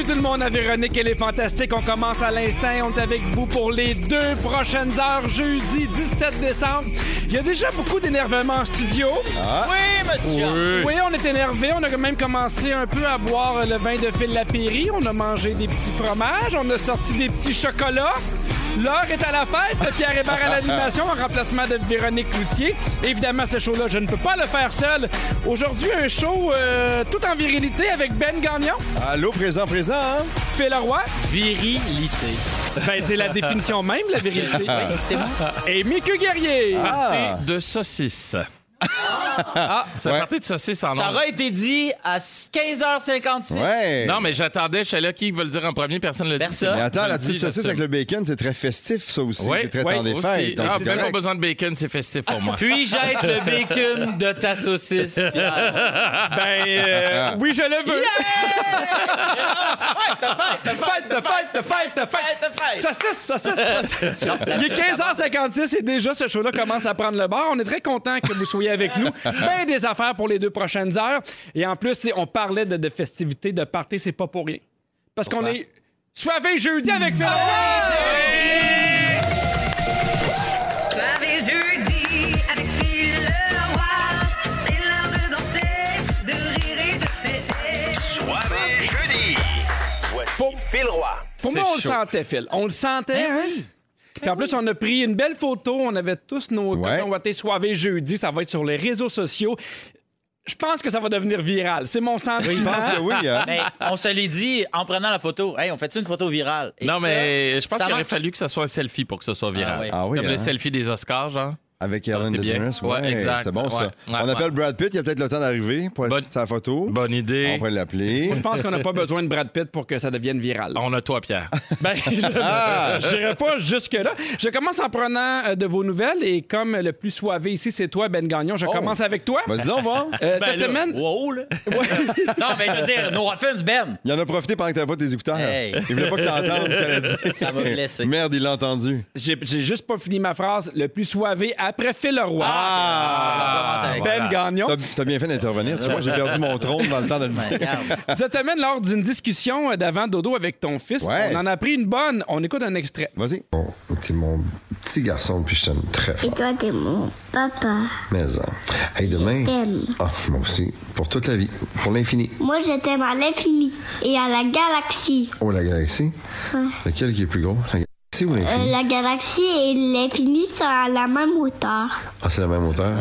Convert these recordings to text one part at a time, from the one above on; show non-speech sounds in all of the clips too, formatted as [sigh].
Bienvenue tout le monde à Véronique et les Fantastiques. On commence à l'instant. On est avec vous pour les deux prochaines heures, jeudi 17 décembre. Il y a déjà beaucoup d'énervement en studio. Oui, Oui, on est énervé. On a quand même commencé un peu à boire le vin de Phil Lapéry. On a mangé des petits fromages. On a sorti des petits chocolats. L'heure est à la fête. Pierre Hébert à l'animation en remplacement de Véronique Cloutier. Évidemment, ce show-là, je ne peux pas le faire seul. Aujourd'hui, un show euh, tout en virilité avec Ben Gagnon, Allô, présent, présent, hein? Phil Leroy. Virilité. Ben, c'est la définition même, la virilité. Oui, c'est bon. Et Mickey Guerrier. Ah. de saucisse. Ah, c'est Ouais. parti de saucisse en Ça nombre. aura été dit à 15h56. Ouais. Non, mais j'attendais, j'étais là, qui veut le dire en premier? Personne ne le dit. Personne. Mais attends, Je la le dis, petite saucisse j'assume. avec le bacon, c'est très festif, ça aussi. Oui, c'est très oui, temps des aussi. fêtes. Donc Ah, c'est même pas correct. besoin de bacon, c'est festif pour moi. Puis-je être le bacon de ta saucisse, [laughs] Pierre? Ben, euh, oui, je le veux. Fête, fête, Fête, fête, fête, fête. fête, fête. Saucisse, saucisse, [laughs] saucisse. Il est 15h56 et déjà ce show-là commence à prendre le bar. On est très content que vous soyez avec nous. [laughs] Ben des affaires pour les deux prochaines heures. Et en plus, on parlait de, de festivités, de party, c'est pas pour rien. Parce qu'on est soivé jeudi avec Phil. Pour- Phil Roy. Pour moi, on le sentait, Phil. On le sentait. hein? Puis en plus, on a pris une belle photo. On avait tous nos Ouais. cotons wattés soivé jeudi. Ça va être sur les réseaux sociaux. Je pense que ça va devenir viral. C'est mon sentiment. Je pense que oui. hein. [laughs] Mais on se l'est dit en prenant la photo. Hey, on fait une photo virale? Et Non, ça, mais je pense qu'il aurait fallu que ça soit un selfie pour que ce soit viral. Ah oui. Ah oui, Comme hein? le selfie des Oscars, genre. Avec Ça, Ellen. DeGeneres. Ouais, Ouais, exact. C'est bon, ça. Ouais, ouais, on ouais. appelle Brad Pitt. Il a peut-être le temps d'arriver pour Bonne- sa photo. Bonne idée. On pourrait l'appeler. Je pense qu'on n'a pas besoin de Brad Pitt pour que ça devienne viral. On a toi, Pierre. [laughs] Ben, je n'irai pas jusque-là. Je commence en prenant euh, de vos nouvelles et comme le plus soivé ici, c'est toi, Ben Gagnon, je commence avec toi. Vas-y, donc, va. Euh, Ben cette là, semaine, Wow, là. non, mais je veux dire, nos Ruffins, Ben. Il en a profité pendant que t'avais pas tes écouteurs. Hey. Il voulait pas que t'entendes ce qu'elle a dit. [laughs] Ça va me blesser. Merde, il l'a entendu. j'ai juste pas fini ma phrase. Le plus soivé après Phil Leroy. Commence avec- ben Gagnon. T'as t'as bien fait d'intervenir. Tu vois, j'ai perdu mon trône dans le temps de le [laughs] Ben, dire. Cette semaine, lors d'une discussion d'avant Dodo avec ton fils, Ouais. on en a pris une bonne. On écoute un extrait. Vas-y. Bon, t'es mon petit garçon, puis je t'aime très Et fort. toi, t'es mon papa. Mais, euh, hey, demain. T'aimes. Ah, moi aussi. Pour toute la vie. Pour l'infini. Moi, je t'aime à l'infini et à la galaxie. Oh, la galaxie? Lequel qui est plus gros? La Euh, la galaxie et l'infini sont à la même hauteur. Ah, c'est la même hauteur?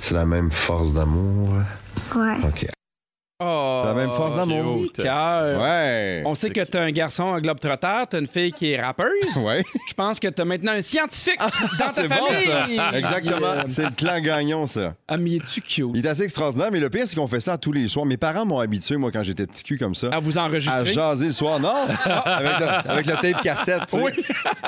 C'est la même force d'amour? Ouais. OK. Oh, La même force d'amour. Ouais. On sait que t'as un garçon, un globe-trotter, t'as une fille qui est rappeuse. [laughs] Ouais. Je pense que t'as maintenant un scientifique dans ta C'est bon, famille. ça. Exactement. C'est le clan gagnant, ça. Ah, mais es-tu cute? Il est assez extraordinaire, mais le pire, c'est qu'on fait ça tous les soirs. Mes parents m'ont habitué, moi, quand j'étais petit cul comme ça. À vous à enregistrer? jaser le soir, non? [laughs] avec, le, avec le tape cassette, tu sais. Oui.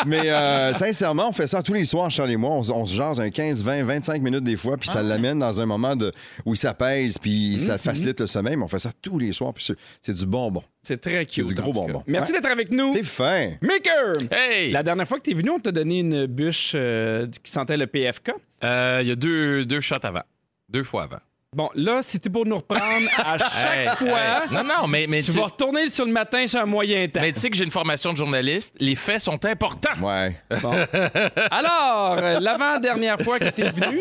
Mais euh, sincèrement, on fait ça tous les soirs, Charles et moi. On, se jase un 15, 20, 25 minutes des fois, puis ça l'amène dans un moment de, où il s'apaise, puis ça facilite le sommeil. Mais on fait ça tous les soirs, puis c'est- du bonbon. C'est très cute. C'est du gros bonbon. Merci Ouais. d'être avec nous. T'es fin. Maker! Hey! La dernière fois que t'es venu, on t'a donné une bûche euh, qui sentait le PFK. Euh, Il y a deux, deux shots avant. Deux fois avant. Bon, là, si tu pour nous reprendre à [laughs] chaque Hey, fois, hey. Non, non, mais, mais tu vas retourner sur le matin sur un moyen temps. Mais tu sais que j'ai une formation de journaliste. Les faits sont importants. Ouais. Bon. Alors, euh, l'avant-dernière fois que tu es venu,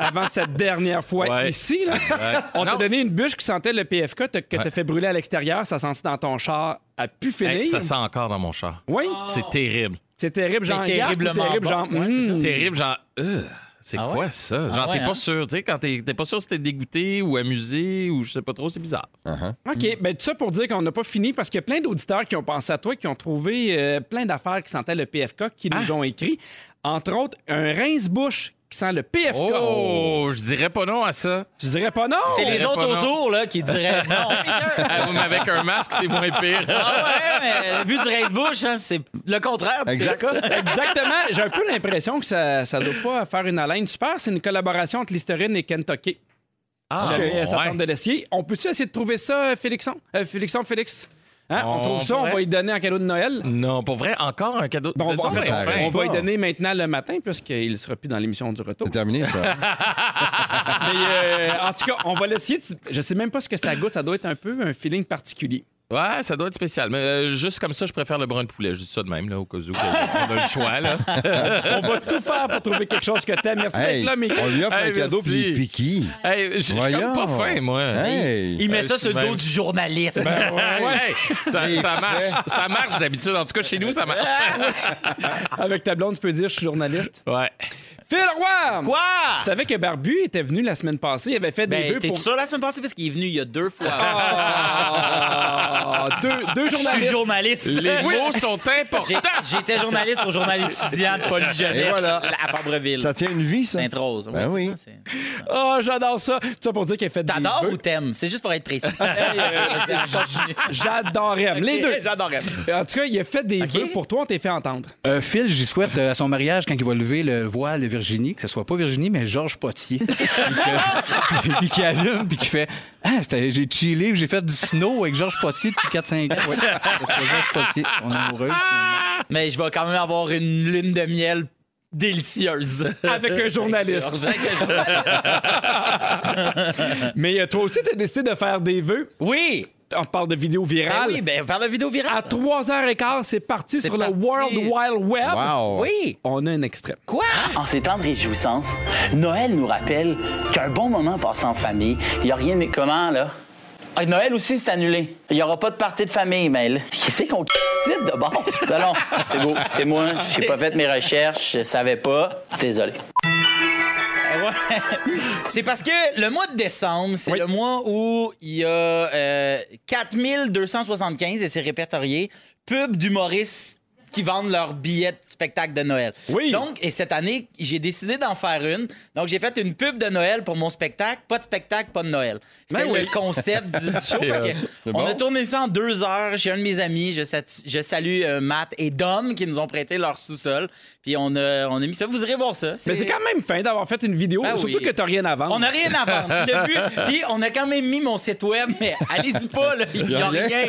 avant cette dernière fois Ouais. ici, là, on t'a Non. donné une bûche qui sentait le PFK te- que tu Ouais. fait brûler à l'extérieur. Ça sentit dans ton char à pu finir. Hey, ça sent encore dans mon char. Oui, C'est terrible. c'est terrible, genre. Terrible, bon. genre. Ouais, c'est ça. Terrible, genre. euh, c'est Ah quoi ouais? ça? Genre, Ah ouais, t'es pas hein? sûr. Tu sais, quand t'es t'es pas sûr si t'es dégoûté ou amusé ou je sais pas trop, c'est bizarre. OK, ben tout ça pour dire qu'on n'a pas fini parce qu'il y a plein d'auditeurs qui ont pensé à toi, qui ont trouvé euh, plein d'affaires qui sentaient le PFK, qui nous ont écrit. Entre autres, un rince-bouche qui sent le PFK. Oh, je dirais pas non à ça. Tu dirais pas non? C'est les autres autour là, qui diraient [laughs] non. Ah, mais avec un masque, c'est moins pire. Ah ouais, mais le but du race-bouche, hein, c'est le contraire du Exact. [laughs] Exactement. J'ai un peu l'impression que ça ne doit pas faire une haleine super. C'est une collaboration entre Listerine et Kentucky. Ah, Si jamais ok. ça Ouais. tente de l'essayer. On peut-tu essayer de trouver ça, Félixon? Euh, Félixon, Félix? Hein, on, On trouve ça, on va y donner en cadeau de Noël? Non, pour vrai, encore un cadeau. Bon, on va, on va y pas. donner maintenant le matin, puisqu'il ne sera plus dans l'émission du retour. C'est terminé, ça. [laughs] Mais, euh, en tout cas, on va l'essayer. Je sais même pas ce que ça goûte. Ça doit être un peu un feeling particulier. Ouais, ça doit être spécial. Mais euh, juste comme ça, je préfère le brun de poulet. Je dis ça de même, là, au cas où on a le choix. Là. [laughs] On va tout faire pour trouver quelque chose que t'aimes. Merci Hey, d'être là, mais on lui offre Hey, un cadeau, puis il piqué. Hey, je comme pas fin, moi. Hey. Il met Euh, ça sur le dos du journaliste. Ben ouais, [laughs] ça, Il ça fait. marche. Ça marche d'habitude. En tout cas, chez nous, ça marche. [laughs] avec ta blonde, tu peux dire je suis journaliste? Ouais. Phil Roy! Quoi? Tu savais que Barbu était venu la semaine passée. Il avait fait des Ben, vœux t'es pour... sûr la semaine passée? Parce qu'il est venu il y a deux fois. Ah, [laughs] deux, deux Je suis journalistes. journaliste. Les Oui. mots sont importants. J'étais journaliste au journal étudiant de Et voilà. à Fabreville. Ça tient une vie, ça. Sainte-Rose. Ben oui. ça, ça. Ah, j'adore ça. Tout ça pour dire qu'il a fait des T'adores ou t'aimes? C'est juste pour être précis. [laughs] J'adorais. Les deux. J'adorais. En tout cas, il a fait des Ok. vœux pour toi. On t'a fait entendre. Euh, Phil, j'y souhaite euh, à son mariage, quand il va lever le voile de Virginie, que ce soit pas Virginie, mais Georges Potier. [laughs] puis que- puis- qu'il allume, puis qu'il fait Ah, j'ai chillé, j'ai fait du snow avec Georges Potier depuis 4-5 ans. Ouais, Georges Potier, son amoureuse. finalement. Mais je vais quand même avoir une lune de miel délicieuse. [laughs] Avec un journaliste. Georges, avec un journaliste. [laughs] Mais euh, toi aussi, t'as décidé de faire des vœux? Oui! On te parle de vidéos Ben virales. oui, ben par la vidéo virale. À 3h15, c'est parti sur parti. le World Wide Web. Wow. Oui! On a un extrait. Quoi? En ces temps de réjouissance, Noël nous rappelle qu'un bon moment passé en famille, il n'y a rien de... Comment, là? Ah, Noël aussi, c'est annulé. Il n'y aura pas de partie de famille, mais [laughs] là, qu'est-ce qu'on [laughs] décide de bord? Non, non, c'est beau. C'est moi. J'ai pas fait mes recherches. Je savais pas. Désolé. Euh. C'est parce que le mois de décembre, c'est le mois où il y a euh, 4275, et c'est répertorié, pubs d'humoristes qui vendent leurs billets de spectacle de Noël. Oui. Donc, et cette année, j'ai décidé d'en faire une. Donc, j'ai fait une pub de Noël pour mon spectacle. Pas de spectacle, pas de Noël. C'était Ben oui. le concept du du show. [laughs] C'est on bon. a tourné ça en deux heures chez un de mes amis. Je salue euh, Matt et Dom qui nous ont prêté leur sous-sol. Puis on a, on a mis ça. Vous irez voir ça. Mais c'est quand même fin d'avoir fait une vidéo, Ben surtout oui. que t'as rien à vendre. On n'a rien à vendre. [laughs] Le but- Puis on a quand même mis mon site web, mais allez-y pas, là. Il n'y a, Y a rien.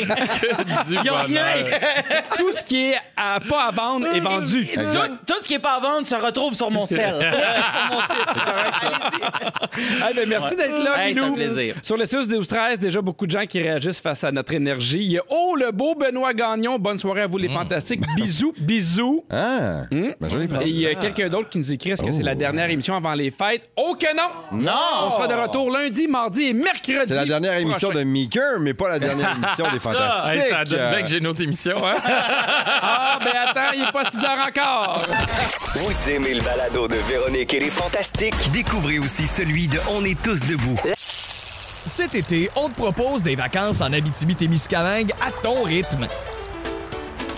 Il n'y a rien. [laughs] [laughs] Tout ce qui est à, pas à vendre est vendu. Tout, tout ce qui n'est pas à vendre se retrouve sur mon sel. sur mon site. Eh ben, merci d'être là, Hey, un plaisir. Sur le 6 12 13 déjà beaucoup de gens qui réagissent face à notre énergie. Il y a Oh, le beau Benoît Gagnon. Bonne soirée à vous, les fantastiques. Bisous, bisous. Ah, ben, je les. Et il y a quelqu'un d'autre qui nous écrit est-ce que c'est la dernière émission avant les fêtes? Oh que non! Non! On sera de retour lundi, mardi et mercredi. C'est la dernière émission prochain. de Meeker, mais pas la dernière [laughs] émission des Fantastiques. Hey, ça donne bien que j'ai une autre émission, hein? [laughs] Ah, ben attends, il n'est pas 6 heures encore. Vous aimez le balado de Véronique et les Fantastiques? Découvrez aussi celui de On est tous debout. Cet été, on te propose des vacances en Abitibi-Témiscamingue à ton rythme.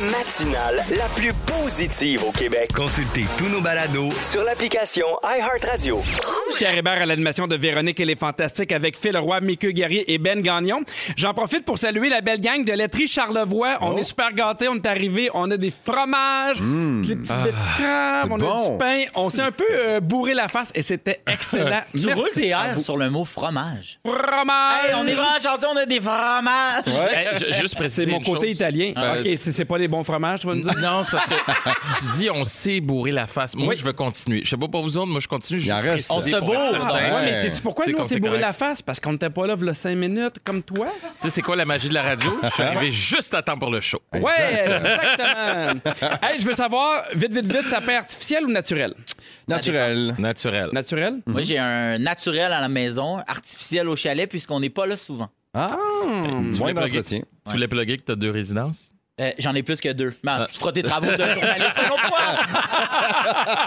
Matinale la plus positive au Québec. Consultez tous nos balados Sur l'application iHeartRadio. Pierre Hébert à l'animation de Véronique et les Fantastiques avec Phil Roy, Mickey Guerrier et Ben Gagnon. J'en profite pour saluer la belle gang de laiterie Charlevoix. Oh. On est super gâtés, on est arrivés, on a des fromages, des petites de crème, on a Mmh. Ah, bon. du pain. On s'est un peu euh, bourré la face et c'était [laughs] excellent. Tu Merci roules tes airs sur le mot fromage. Fromage! Hey, on est vraiment on a des fromages. Hey, ju- juste préciser C'est mon côté chose. italien. Euh, OK, c'est pas les bons fromages, tu vas nous dire? Non, c'est parce que [laughs] tu dis on sait bourrer la face. Moi, Oui. je veux continuer. Je sais pas pour vous autres, moi, je continue. Il en reste. On se bourre. Ouais, Ouais. mais sais-tu pourquoi nous, on s'est bourré la face? Parce qu'on n'était pas là, il 5 minutes, comme toi. Tu sais, c'est quoi la magie de la radio? Je suis arrivé juste à temps pour le show. Ouais, exactement. hey, je veux savoir, vite, vite, vite, sapin artificiel ou naturel? Naturel. Naturel. Naturel? Moi, j'ai un naturel à la maison, artificiel au chalet, puisqu'on n'est pas là souvent. Ah, Tu voulais plugger-. Tu voulais plugger que tu as deux résidences? Euh, J'en ai plus que deux. Man, je ferai tes travaux de journaliste un autre fois.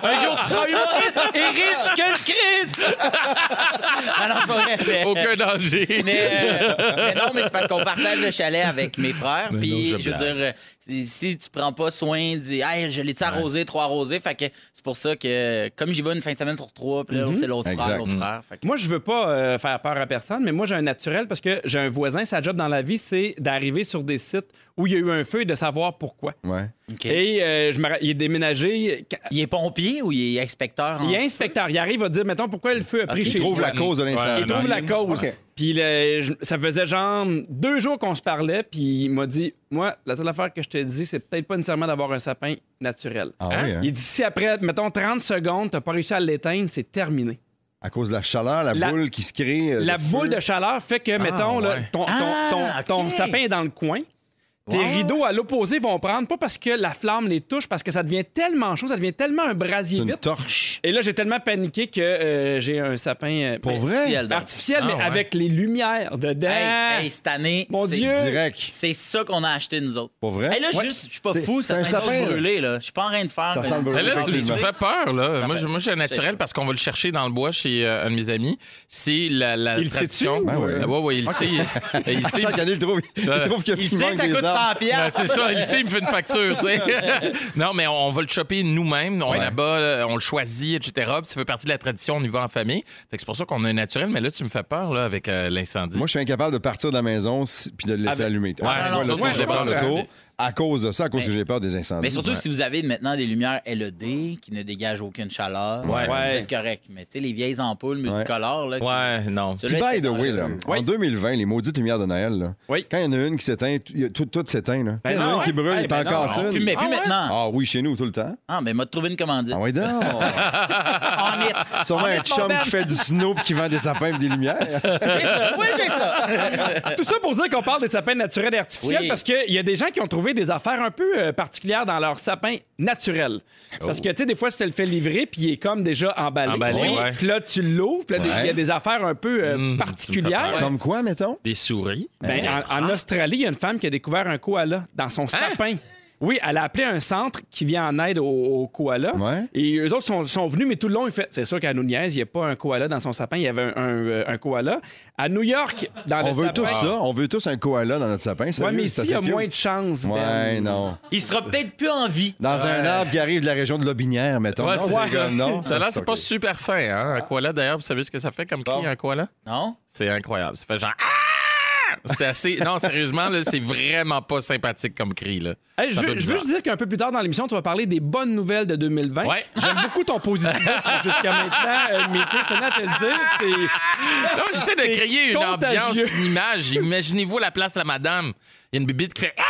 un jour, tu seras humoriste et riche que le Christ. ah non, c'est pas vrai. mais- Aucun danger. Mais, euh, mais non, mais c'est parce qu'on partage le chalet avec mes frères. Puis, je je veux dire, euh, si- si tu prends pas soin du. Hey, je l'ai-tu arrosé, trois arrosés. Fait que c'est pour ça que, comme j'y vais une fin de semaine sur trois, puis là, c'est l'autre frère, l'autre frère. Fait que- Moi, je veux pas euh, faire peur à personne, mais moi, j'ai un naturel parce que j'ai un voisin, sa job dans la vie, c'est d'arriver sur des sites où il y a eu un feu et de savoir pourquoi. Ouais. Et euh, je me il est déménagé. Il est pompier ou il est inspecteur? Il est inspecteur. Il arrive à dire, mettons, pourquoi le feu a pris Ok. chez Il trouve la cause de l'incendie. Il trouve la cause. Puis le- je- ça faisait genre deux jours qu'on se parlait, puis il m'a dit Moi, la seule affaire que je te dis, c'est peut-être pas nécessairement d'avoir un sapin naturel. Ah oui, hein? Il dit Si après, mettons, 30 secondes, t'as pas réussi à l'éteindre, c'est terminé. À cause de la chaleur, la, La- boule qui se crée. euh, La le boule feu? de chaleur fait que, mettons, là, ouais. ton, ton- Ah, ton- ton OK. sapin est dans le coin. Tes Wow. rideaux à l'opposé vont prendre, pas parce que la flamme les touche, parce que ça devient tellement chaud, ça devient tellement un brasier C'est une vite. torche. Et là, j'ai tellement paniqué que euh, j'ai un sapin euh, Pour vrai? Artificiel, donc. artificiel, Ah, mais ouais. avec les lumières dedans. Hey, hey, cette année, Mon c'est- Dieu! Direct. c'est ça qu'on a acheté, nous autres. Pour vrai? Hey, là, Ouais. juste, je suis pas C'est- fou, ça c'est un sent sapin, là. brûlé, là. Je suis pas en train de faire. Ça sent le euh, brûlé. Mais là, tu, tu me Effectivement. fais peur, là. Moi, je- moi, j'ai un naturel parce qu'on va le chercher dans le bois chez euh, un de mes amis. C'est la, la Il le tradition. Ben oui. ouais, ouais, il le sait. [laughs] Il le sait. Chaque année, il trouve, il trouve Il manque sait, ça coûte arbres. 100 Ouais, piastres. c'est ça, il sait, il me fait une facture, tu sais. [laughs] non, mais on va le choper nous-mêmes. On est là-bas, là, on le choisit, etc. Puis ça fait partie de la tradition, on y va en famille. Fait que c'est pour ça qu'on a un naturel, mais là, tu me fais peur, là, avec euh, l'incendie. Moi, je suis incapable de partir de la maison si- puis de le laisser Avec- allumer. Ouais, chaque non, non, je le tour à cause de ça, à cause que j'ai peur des incendies. Mais surtout Ouais. si vous avez maintenant des lumières LED qui ne dégagent aucune chaleur, Ouais. vous Ouais. êtes correct. Mais tu sais, les vieilles ampoules multicolores, là, qui- Ouais, non. Puis, by the way, là, dangereux. en 2020, les maudites lumières de Noël, là, Oui. quand il y en a une qui s'éteint, tout, tout, s'éteint. Là. Quand il y en a une qui brûle, il ben t'en casse non. une. Plus, mais plus Ah ouais? maintenant. Ah oui, chez nous, tout le temps. Ah, mais m'a trouvé une commandite. Ah oui. En [laughs] it. Sûrement En un chum Ben. qui fait du snow et qui vend des sapins et des lumières. [laughs] Ça. Oui, j'ai ça. Tout ça pour dire qu'on parle des sapins naturels et artificiels Oui. parce qu'il y a des gens qui ont trouvé des affaires un peu euh, particulières dans leur sapin naturel. Parce que, tu sais, des fois, tu te le fais livrer puis il est comme déjà emballé. Emballé, Oui. ouais. Puis là, tu l'ouvres, puis là, des- il y a des affaires un peu euh, Mmh, tu fais particulières. Comme quoi, mettons? Des souris. Ben, en, en Australie, il y a une femme qui a découvert un koala dans son sapin. Oui, elle a appelé un centre qui vient en aide aux, aux koalas. Ouais. Et eux autres sont, sont venus, mais tout le long, ils fait c'est sûr qu'à nous niaise, il n'y a pas un koala dans son sapin, il y avait un, un, euh, un koala. À New York, dans On le veut sapin. tous ça. On veut tous un koala dans notre sapin. Ouais, sérieux, mais ici, il y a cute. moins de chance. Ben. Ouais, non. Il sera peut-être plus en vie. Dans un arbre qui arrive de la région de Lobinière, mettons. Ouais, non, c'est ça. comme, non. Ça là, c'est pas super fin, hein? Un koala, d'ailleurs, vous savez ce que ça fait comme cri, un koala? Non? C'est incroyable. Ça fait genre. Ah! C'était assez. Non, sérieusement, là, c'est vraiment pas sympathique comme cri, là. Hey, je, veux, je juste dire qu'un peu plus tard dans l'émission, tu vas parler des bonnes nouvelles de 2020. Ouais. J'aime beaucoup ton positivisme [laughs] jusqu'à maintenant, euh, Mickey. Je tenais à te le dire. Non, j'essaie de créer une contagieux. ambiance, une image. Imaginez-vous la place de la madame. Il y a une bibite qui fait Ah!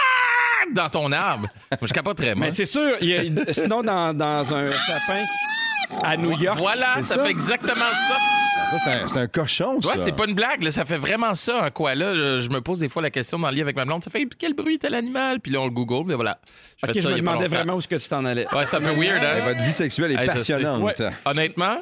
dans ton arbre. Moi, je capoterais, moi. Mais c'est sûr, il y a- sinon, dans, dans un sapin à New York. Voilà, ça, ça. fait exactement ça. Ça, c'est un, c'est un cochon, ça. Ouais, c'est pas une blague, là, ça fait vraiment ça, un koala. Je, je me pose des fois la question dans le lit avec ma blonde. Ça fait quel bruit tel animal? Puis là, on le google, mais voilà. Je ça me demandais vraiment où est-ce que tu t'en allais. Ouais, c'est un peu weird, hein? Votre vie sexuelle est Hey, passionnante. Ouais. Honnêtement,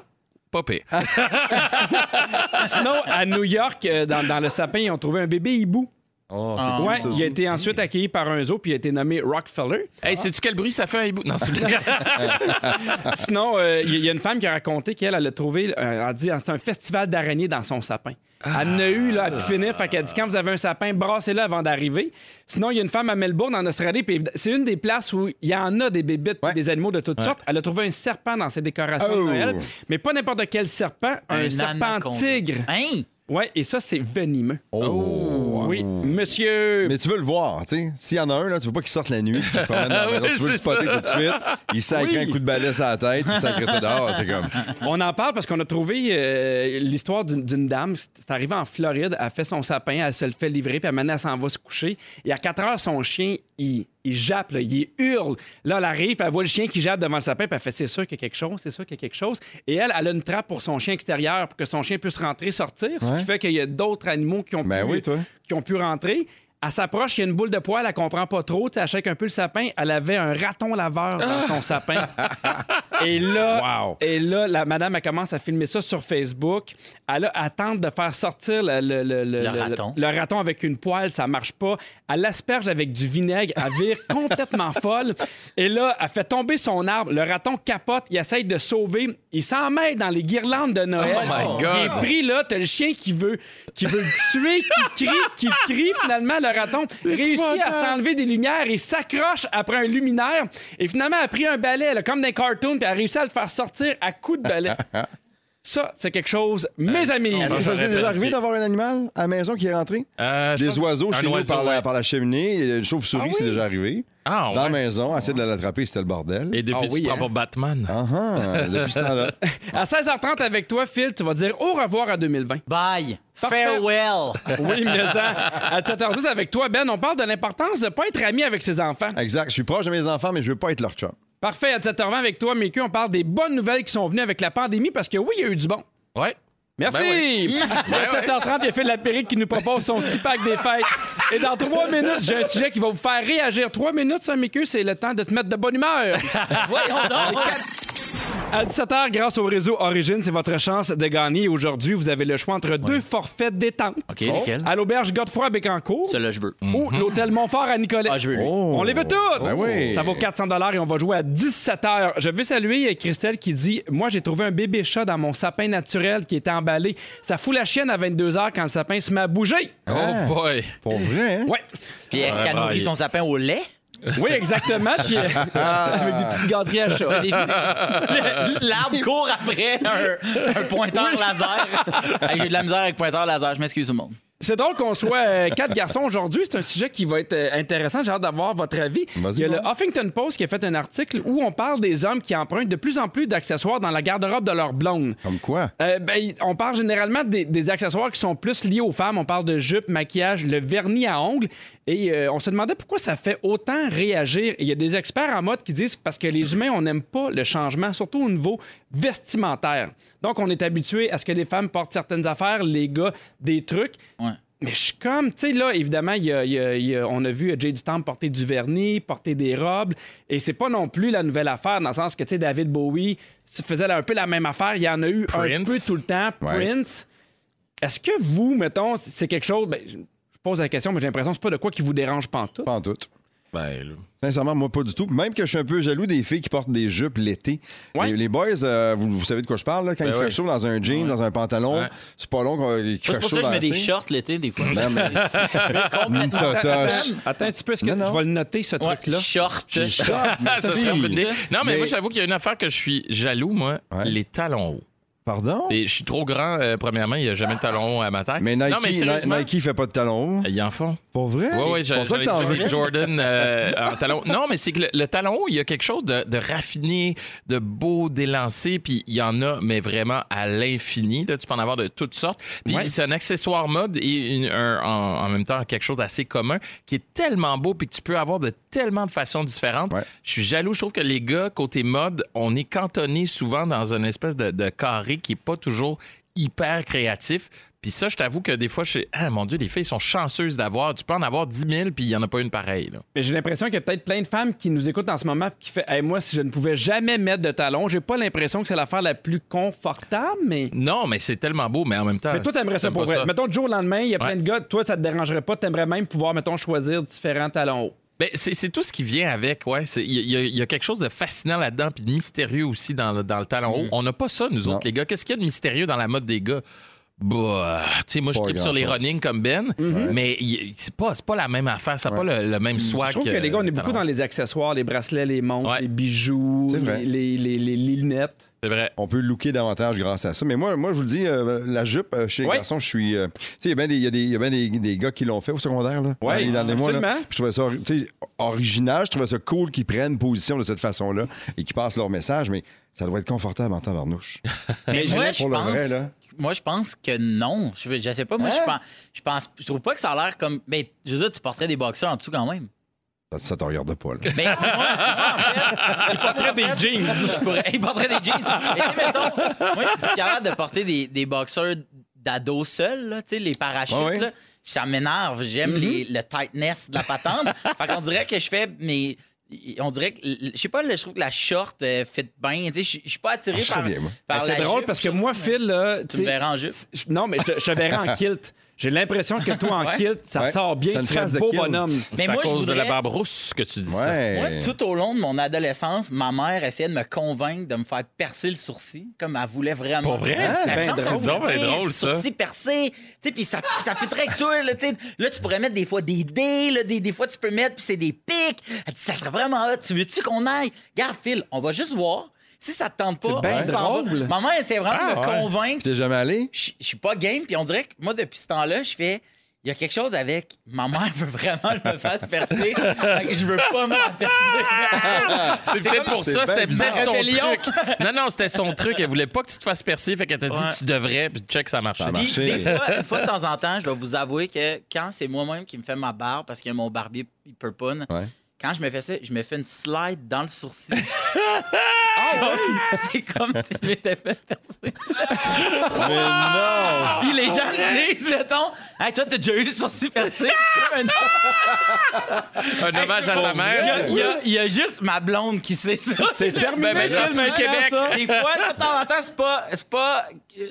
pas pire. [laughs] Sinon, à New York, euh, dans, dans le sapin, ils ont trouvé un bébé hibou. Oh, Ah. Ouais, il a été ensuite accueilli par un zoo puis il a été nommé Rockefeller. Hey, sais-tu quel bruit ça fait un hibou? Non, c'est [laughs] Sinon, euh, il y a une femme qui a raconté qu'elle elle a trouvé, euh, elle a dit, c'est un festival d'araignées dans son sapin. Elle en a eu là, à pu finir. Fait qu'elle dit quand vous avez un sapin, brassez-le avant d'arriver. Sinon, il y a une femme à Melbourne, en Australie, puis c'est une des places où il y en a des bébites, puis des animaux de toutes sortes. Elle a trouvé un serpent dans ses décorations Oh. de Noël, mais pas n'importe quel serpent, un, Un serpent anaconda. tigre. Hein? Ouais, et ça, c'est venimeux. Oh. Oui, monsieur. Mais tu veux le voir, tu sais. S'il y en a un, là, tu veux pas qu'il sorte la nuit, puis qu'il se promène dans [laughs] la maison. Ouais, Tu veux le spotter tout de suite. Il sacre Oui. un coup de balai sur la tête, puis sacre ça dehors. C'est comme. On en parle parce qu'on a trouvé euh, l'histoire d'une dame. C'est arrivé en Floride. Elle fait son sapin, elle se le fait livrer, puis maintenant, elle s'en va se coucher. Et à 4 heures, son chien, il, il jappe, là, il hurle. Là, elle arrive, puis elle voit le chien qui jappe devant le sapin, puis elle fait c'est sûr qu'il y a quelque chose, c'est sûr qu'il y a quelque chose. Et elle, elle a une trappe pour son chien extérieur pour que son chien puisse rentrer, sortir. Ce Ouais. qui fait qu'il y a d'autres animaux qui ont, Ben pu, oui, qui ont pu rentrer. Elle s'approche, il y a une boule de poil, elle comprend pas trop. Tu sais, Elle shake un peu le sapin. Elle avait un raton laveur dans son sapin. [laughs] Et là, et là, la madame, elle commence à filmer ça sur Facebook. Elle, a, elle tente de faire sortir le, le- le- le- Le raton. le raton avec une poêle, ça marche pas. Elle l'asperge avec du vinaigre, elle vire [laughs] complètement folle. Et là, elle fait tomber son arbre. Le raton capote, il essaye de sauver. Il s'en met dans les guirlandes de Noël. Oh my God. Il est pris là, t'as le chien qui veut, qui veut le tuer, qui crie, qui crie. Finalement, le raton [laughs] réussit à s'enlever des lumières et s'accroche après un luminaire. Et finalement, elle a pris un balai, là, comme dans les cartoons, puis elle a réussi à le faire sortir à coups de balai. [laughs] Ça, c'est quelque chose, mes amis. Est-ce que ça t'est déjà arrivé d'avoir un animal à la maison qui est rentré? Euh, je Des pense- oiseaux un chez nous oiseau, par, la, ouais. par la cheminée. Une chauve-souris, Ah c'est déjà arrivé. Ah, Dans la maison, essayer de l'attraper, c'était le bordel. Et depuis, Ah tu oui, te prends hein? pour Batman. Ah ah, depuis ce temps-là. [laughs] À 16h30 avec toi, Phil, tu vas dire au revoir à 2020. Bye. Parfait. Farewell. [laughs] Oui, mais ça, à 17h10 avec toi, Ben, on parle de l'importance de ne pas être ami avec ses enfants. Exact. Je suis proche de mes enfants, mais je veux pas être leur chum. Parfait, à 17h20 avec toi, Mickey, on parle des bonnes nouvelles qui sont venues avec la pandémie parce que oui, il y a eu du bon. Ouais. Merci! Ben oui. [laughs] À 7h30, il y a Phil Lapérique qui nous propose son six pack des fêtes. Et dans trois minutes, j'ai un sujet qui va vous faire réagir. Trois minutes, ça, Mickey, c'est le temps de te mettre de bonne humeur. [laughs] Voyons donc. À 17h, grâce au réseau Origine, c'est votre chance de gagner. Aujourd'hui, vous avez le choix entre deux forfaits détente. OK, lesquels? À l'auberge Godefroy à Bécancourt Celui-là, je veux. ou l'hôtel Montfort à Nicolet. Ah, je veux lui. Oh. On les veut toutes! Ben oui. Ça vaut 400 et on va jouer à 17 h. Je veux saluer Christelle qui dit Moi, j'ai trouvé un bébé chat dans mon sapin naturel qui était emballé. Ça fout la chienne à 22 h quand le sapin se met à bouger. Oh boy. Pour vrai, hein? Ouais. Puis est-ce qu'elle nourrit son sapin au lait? Oui, exactement. Puis, euh, [laughs] avec des petites gâteries à chat. [laughs] L'arbre court après un, un pointeur laser. Hey, J'ai de la misère avec pointeur laser. Je m'excuse tout le monde. C'est drôle qu'on soit euh, quatre garçons aujourd'hui. C'est un sujet qui va être euh, intéressant. J'ai hâte d'avoir votre avis. Il y a le. Huffington Post qui a fait un article où on parle des hommes qui empruntent de plus en plus d'accessoires dans la garde-robe de leur blonde. Comme quoi? Euh, ben, on parle généralement des, des accessoires qui sont plus liés aux femmes. On parle de jupes, maquillage, le vernis à ongles. Et euh, on se demandait pourquoi ça fait autant réagir. Et il y a des experts en mode qui disent que parce que les humains, on n'aime pas le changement, surtout au niveau vestimentaire. Donc, on est habitué à ce que les femmes portent certaines affaires, les gars, des trucs. Ouais. Mais je suis comme, tu sais, là, évidemment, il y a- il y a- il y a- on a vu Jay du Temple porter du vernis, porter des robes, et c'est pas non plus la nouvelle affaire, dans le sens que, tu sais, David Bowie faisait un peu la même affaire. Il y en a eu un peu tout le temps. Ouais. Prince. Est-ce que vous, mettons, c'est quelque chose. ben, je pose la question, mais j'ai l'impression que c'est pas de quoi qui vous dérange. Pas en tout. Ben, là. Sincèrement, moi, pas du tout. Même que je suis un peu jaloux des filles qui portent des jupes l'été. Ouais. Les, les boys, euh, vous, vous savez de quoi je parle, là, quand Ben il fait chaud dans un jeans, dans un pantalon, Ouais. c'est pas long qu'on- qu'il C'est fait pour chaud ça que je mets des shorts l'été, des fois. [laughs] Non, mais- complètement. Totoche. Attends un petit peu, est-ce que Non, non. je vais le noter, ce Ouais, truc-là? short. [laughs] Ça serait. Non, mais, Mais- moi, j'avoue qu'il y a une affaire que je suis jaloux, moi. Ouais. Les talons hauts. Pardon? Et je suis trop grand, euh, premièrement, il n'y a jamais de talons à ma taille. Mais Nike, non, mais sérieusement, Nike fait pas de talons hauts. Ils en font. Pour vrai? Oui, oui, j'ai veux. Jordan [laughs] euh, en talon. Non, mais c'est que le, le talon haut, il y a quelque chose de, de raffiné, de beau, d'élancé, puis il y en a, mais vraiment à l'infini. Tu peux en avoir de toutes sortes. Puis Ouais. c'est un accessoire mode et une- un- en, en même temps quelque chose d'assez commun qui est tellement beau puis que tu peux avoir de tellement de façons différentes. Ouais. Je suis jaloux. Je trouve que les gars, côté mode, on est cantonné souvent dans une espèce de, de carré qui est pas toujours hyper créatif. Puis ça, je t'avoue que des fois, je suis, ah mon Dieu, les filles sont chanceuses d'avoir. Tu peux en avoir 10 000, puis il n'y en a pas une pareille. là. Mais j'ai l'impression qu'il y a peut-être plein de femmes qui nous écoutent en ce moment qui fait Hey, moi si je ne pouvais jamais mettre de talons, j'ai pas l'impression que c'est l'affaire la plus confortable mais Non, mais c'est tellement beau, mais en même temps. mais toi t'aimerais ça pour vrai. Mettons du jour au lendemain, il y a plein de gars, toi ça te dérangerait pas, t'aimerais même pouvoir mettons choisir différents talons hauts. Ben, c'est c'est tout ce qui vient avec, ouais. Il y, a- y quelque chose de fascinant là-dedans, puis de mystérieux aussi dans, le- dans le talon haut. On n'a pas ça, nous autres, les gars. Qu'est-ce qu'il y a de mystérieux dans la mode des gars? Bah, tu sais, moi, je tripe sur les running comme Ben, mais il- c'est pas, c'est pas la même affaire. Ça n'a pas le, le même swag. Je trouve que les gars, on est beaucoup dans les accessoires, les bracelets, les montres, Ouais. les bijoux, les, les- les lunettes. C'est vrai. On peut looker davantage grâce à ça. Mais moi, moi je vous le dis, euh, la jupe, euh, chez les Ouais. garçons, je suis. euh, tu sais, il y a bien des, il y a des- il y a bien des, des gars qui l'ont fait au secondaire, là. Ouais, dans les derniers mois, là. absolument. Puis Je trouvais ça tu sais, original. Je trouvais ça cool qu'ils prennent position de cette façon-là et qu'ils passent leur message, mais ça doit être confortable en tabarnouche. [laughs] Mais moi, je pour le pense, vrai, là. moi, je pense que non. Je, je sais pas. Moi, je pense, je pense, je trouve pas que ça a l'air comme. Mais je veux dire, tu porterais des boxeurs en dessous quand même. Ça, ça te regarde pas, là. Mais moi, moi, en fait, [laughs] Il porterait des jeans. je pourrais. Il porterait des jeans. Mais tu sais, mettons, moi, je suis plus capable de porter des, des boxeurs d'ado seuls, là, tu sais, les parachutes, Ouais, ouais. là. Ça m'énerve. J'aime les- le tightness de la patente. fait qu'on dirait que je fais mes. On dirait que, je sais pas, je trouve que la short euh, fit bien. Tu sais, je suis pas attiré Ah, par, bien, moi. par Ben, c'est drôle jupe, parce que moi, Phil, là, tu me verrais en jupe. Non, mais je te, je te verrais en kilt. J'ai l'impression que toi, en [laughs] Ouais. kilt, ça Ouais. sort bien. T'as Tu face de beau kilt. bonhomme. Mais C'est moi, à je cause de la voudrais- barbe rousse que tu dis ça. Ouais. Moi, tout au long de mon adolescence, ma mère essayait de me convaincre de me faire percer le sourcil, comme elle voulait vraiment. Pour vrai? Ah, C'est me bien semble que drôle. ça C'est bien drôle, ça. Sourcil percé. Tu sais, puis ça, ça fait très que toi, là, tu sais. Là, tu pourrais mettre des fois des dés, là, des, des fois, tu peux mettre, puis c'est des pics. Elle dit, ça serait vraiment hot. Tu veux-tu qu'on aille? Garde, Phil, on va juste voir. Si ça te tente pas, va. drôle. Ma mère essaie vraiment Ah, de me ouais. convaincre. T'es jamais allé? Je suis pas game, puis on dirait que moi, depuis ce temps-là, je fais. Il y a quelque chose avec. Ma mère veut vraiment que je me fasse percer. Fait que je veux pas me faire percer. C'est peut-être pour ça, c'était bizarre. peut-être son Rébellion. truc. Non, non, c'était son truc. Elle voulait pas que tu te fasses percer, fait qu'elle t'a dit Ouais. tu devrais, puis check, ça marche. Des fois, une fois de temps en temps, je vais vous avouer que quand c'est moi-même qui me fais ma barbe parce que mon barbier il peut pas, Ouais. Quand je me fais ça, je me fais une slide dans le sourcil. [laughs] c'est comme si je m'étais fait percer. Mais non! Puis les gens me disent, mettons, hey, toi, t'as déjà eu le sourcil percé? C'est comme un- Un hommage à ta Il y, a, mère. il y a- il y a juste ma blonde qui sait ça. [laughs] C'est terminé, Ben, ben, le Québec. ça. Des fois, de temps en temps, c'est pas, c'est pas.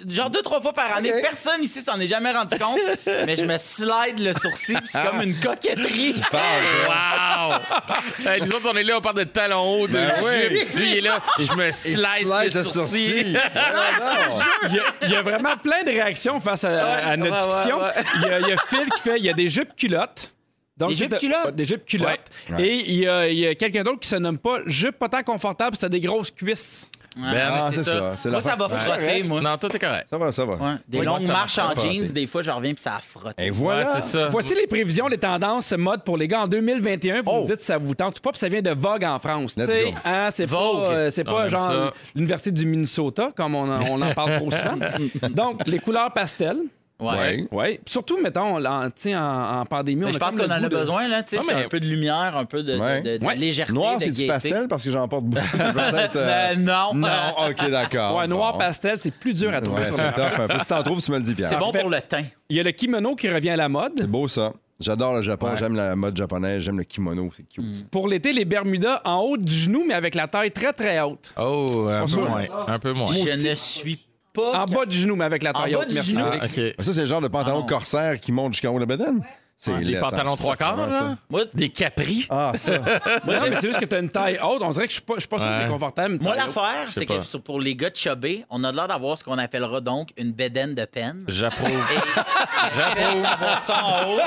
Genre deux, trois fois par année. Personne ici s'en est jamais rendu compte. mais je me slide le sourcil, puis c'est comme une coquetterie. [laughs] Wow! [laughs] Hey, nous autres, on est là, on parle de talons hauts, de Ben oui. Lui, il est là, et je me slice, slice le le sourcil. [laughs] Il y, a, il y a vraiment plein de réactions face à, à notre ouais, discussion. ouais, ouais. Il, y a, il y a Phil qui fait il y a des jupes culottes. Donc, Des jupes culottes? ouais, Des jupes culottes. Et il y a, il y a quelqu'un d'autre qui se nomme pas jupe pas tant confortable, c'est des grosses cuisses. Ouais, Ben, ah, c'est ça, c'est moi, ça va frotter, moi. Non, toi, t'es correct. Ça va, ça va. Ouais, Des Oui, longues ça marches en jeans, des fois, je reviens puis ça frotte. Et voilà! Ouais, c'est ça. Voici les prévisions, les tendances mode pour les gars en 2021. Vous Oh. me dites si ça vous tente ou pas, puis ça vient de Vogue en France. Hein, c'est pas, Vogue. euh, c'est pas genre ça. l'Université du Minnesota, comme on, en- on en parle trop [laughs] souvent. Donc, les couleurs pastel. Ouais. Oui. Surtout, mettons, en, en, en pandémie, Mais on je a pense qu'on en a de- besoin, là. Tu sais, mais- un peu de lumière, un peu de, Ouais. de- de Ouais. légèreté. Noir, c'est du pastel parce que j'en porte beaucoup. [laughs] Euh, non. Non, OK, d'accord. Ouais, noir Bon. pastel, c'est plus dur à trouver Ouais, sur c'est tough un peu. Si t'en trouves, tu me le dis, Pierre. C'est bon pour le teint. Il y a le kimono qui revient à la mode. C'est beau, ça. J'adore le Japon. J'aime la mode japonaise. J'aime le kimono. C'est cute. Pour l'été, les Bermudas en haut du genou, mais avec la taille très, très haute. Oh, un peu moins. Un peu moins. Je ne suis pas. En bas du genou, mais avec la En taille bas haute. du Merci, genou. Ah, Félix. OK. Ça, c'est le genre de pantalon Ah. corsaire qui monte jusqu'en haut de la bedaine? C'est Des laid, pantalons hein, trois quarts, ça. là? Moi, Des capris. Ah, ça. [laughs] Non, mais c'est juste que tu as une taille haute. On dirait que je suis pas, je suis pas sûr que c'est confortable. une moi, taille haute. l'affaire, c'est pas. que sur- pour les gars de chubby, on a l'air d'avoir ce qu'on appellera donc une bédaine de peine. J'approuve. J'approuve. [laughs] avoir ça en haut,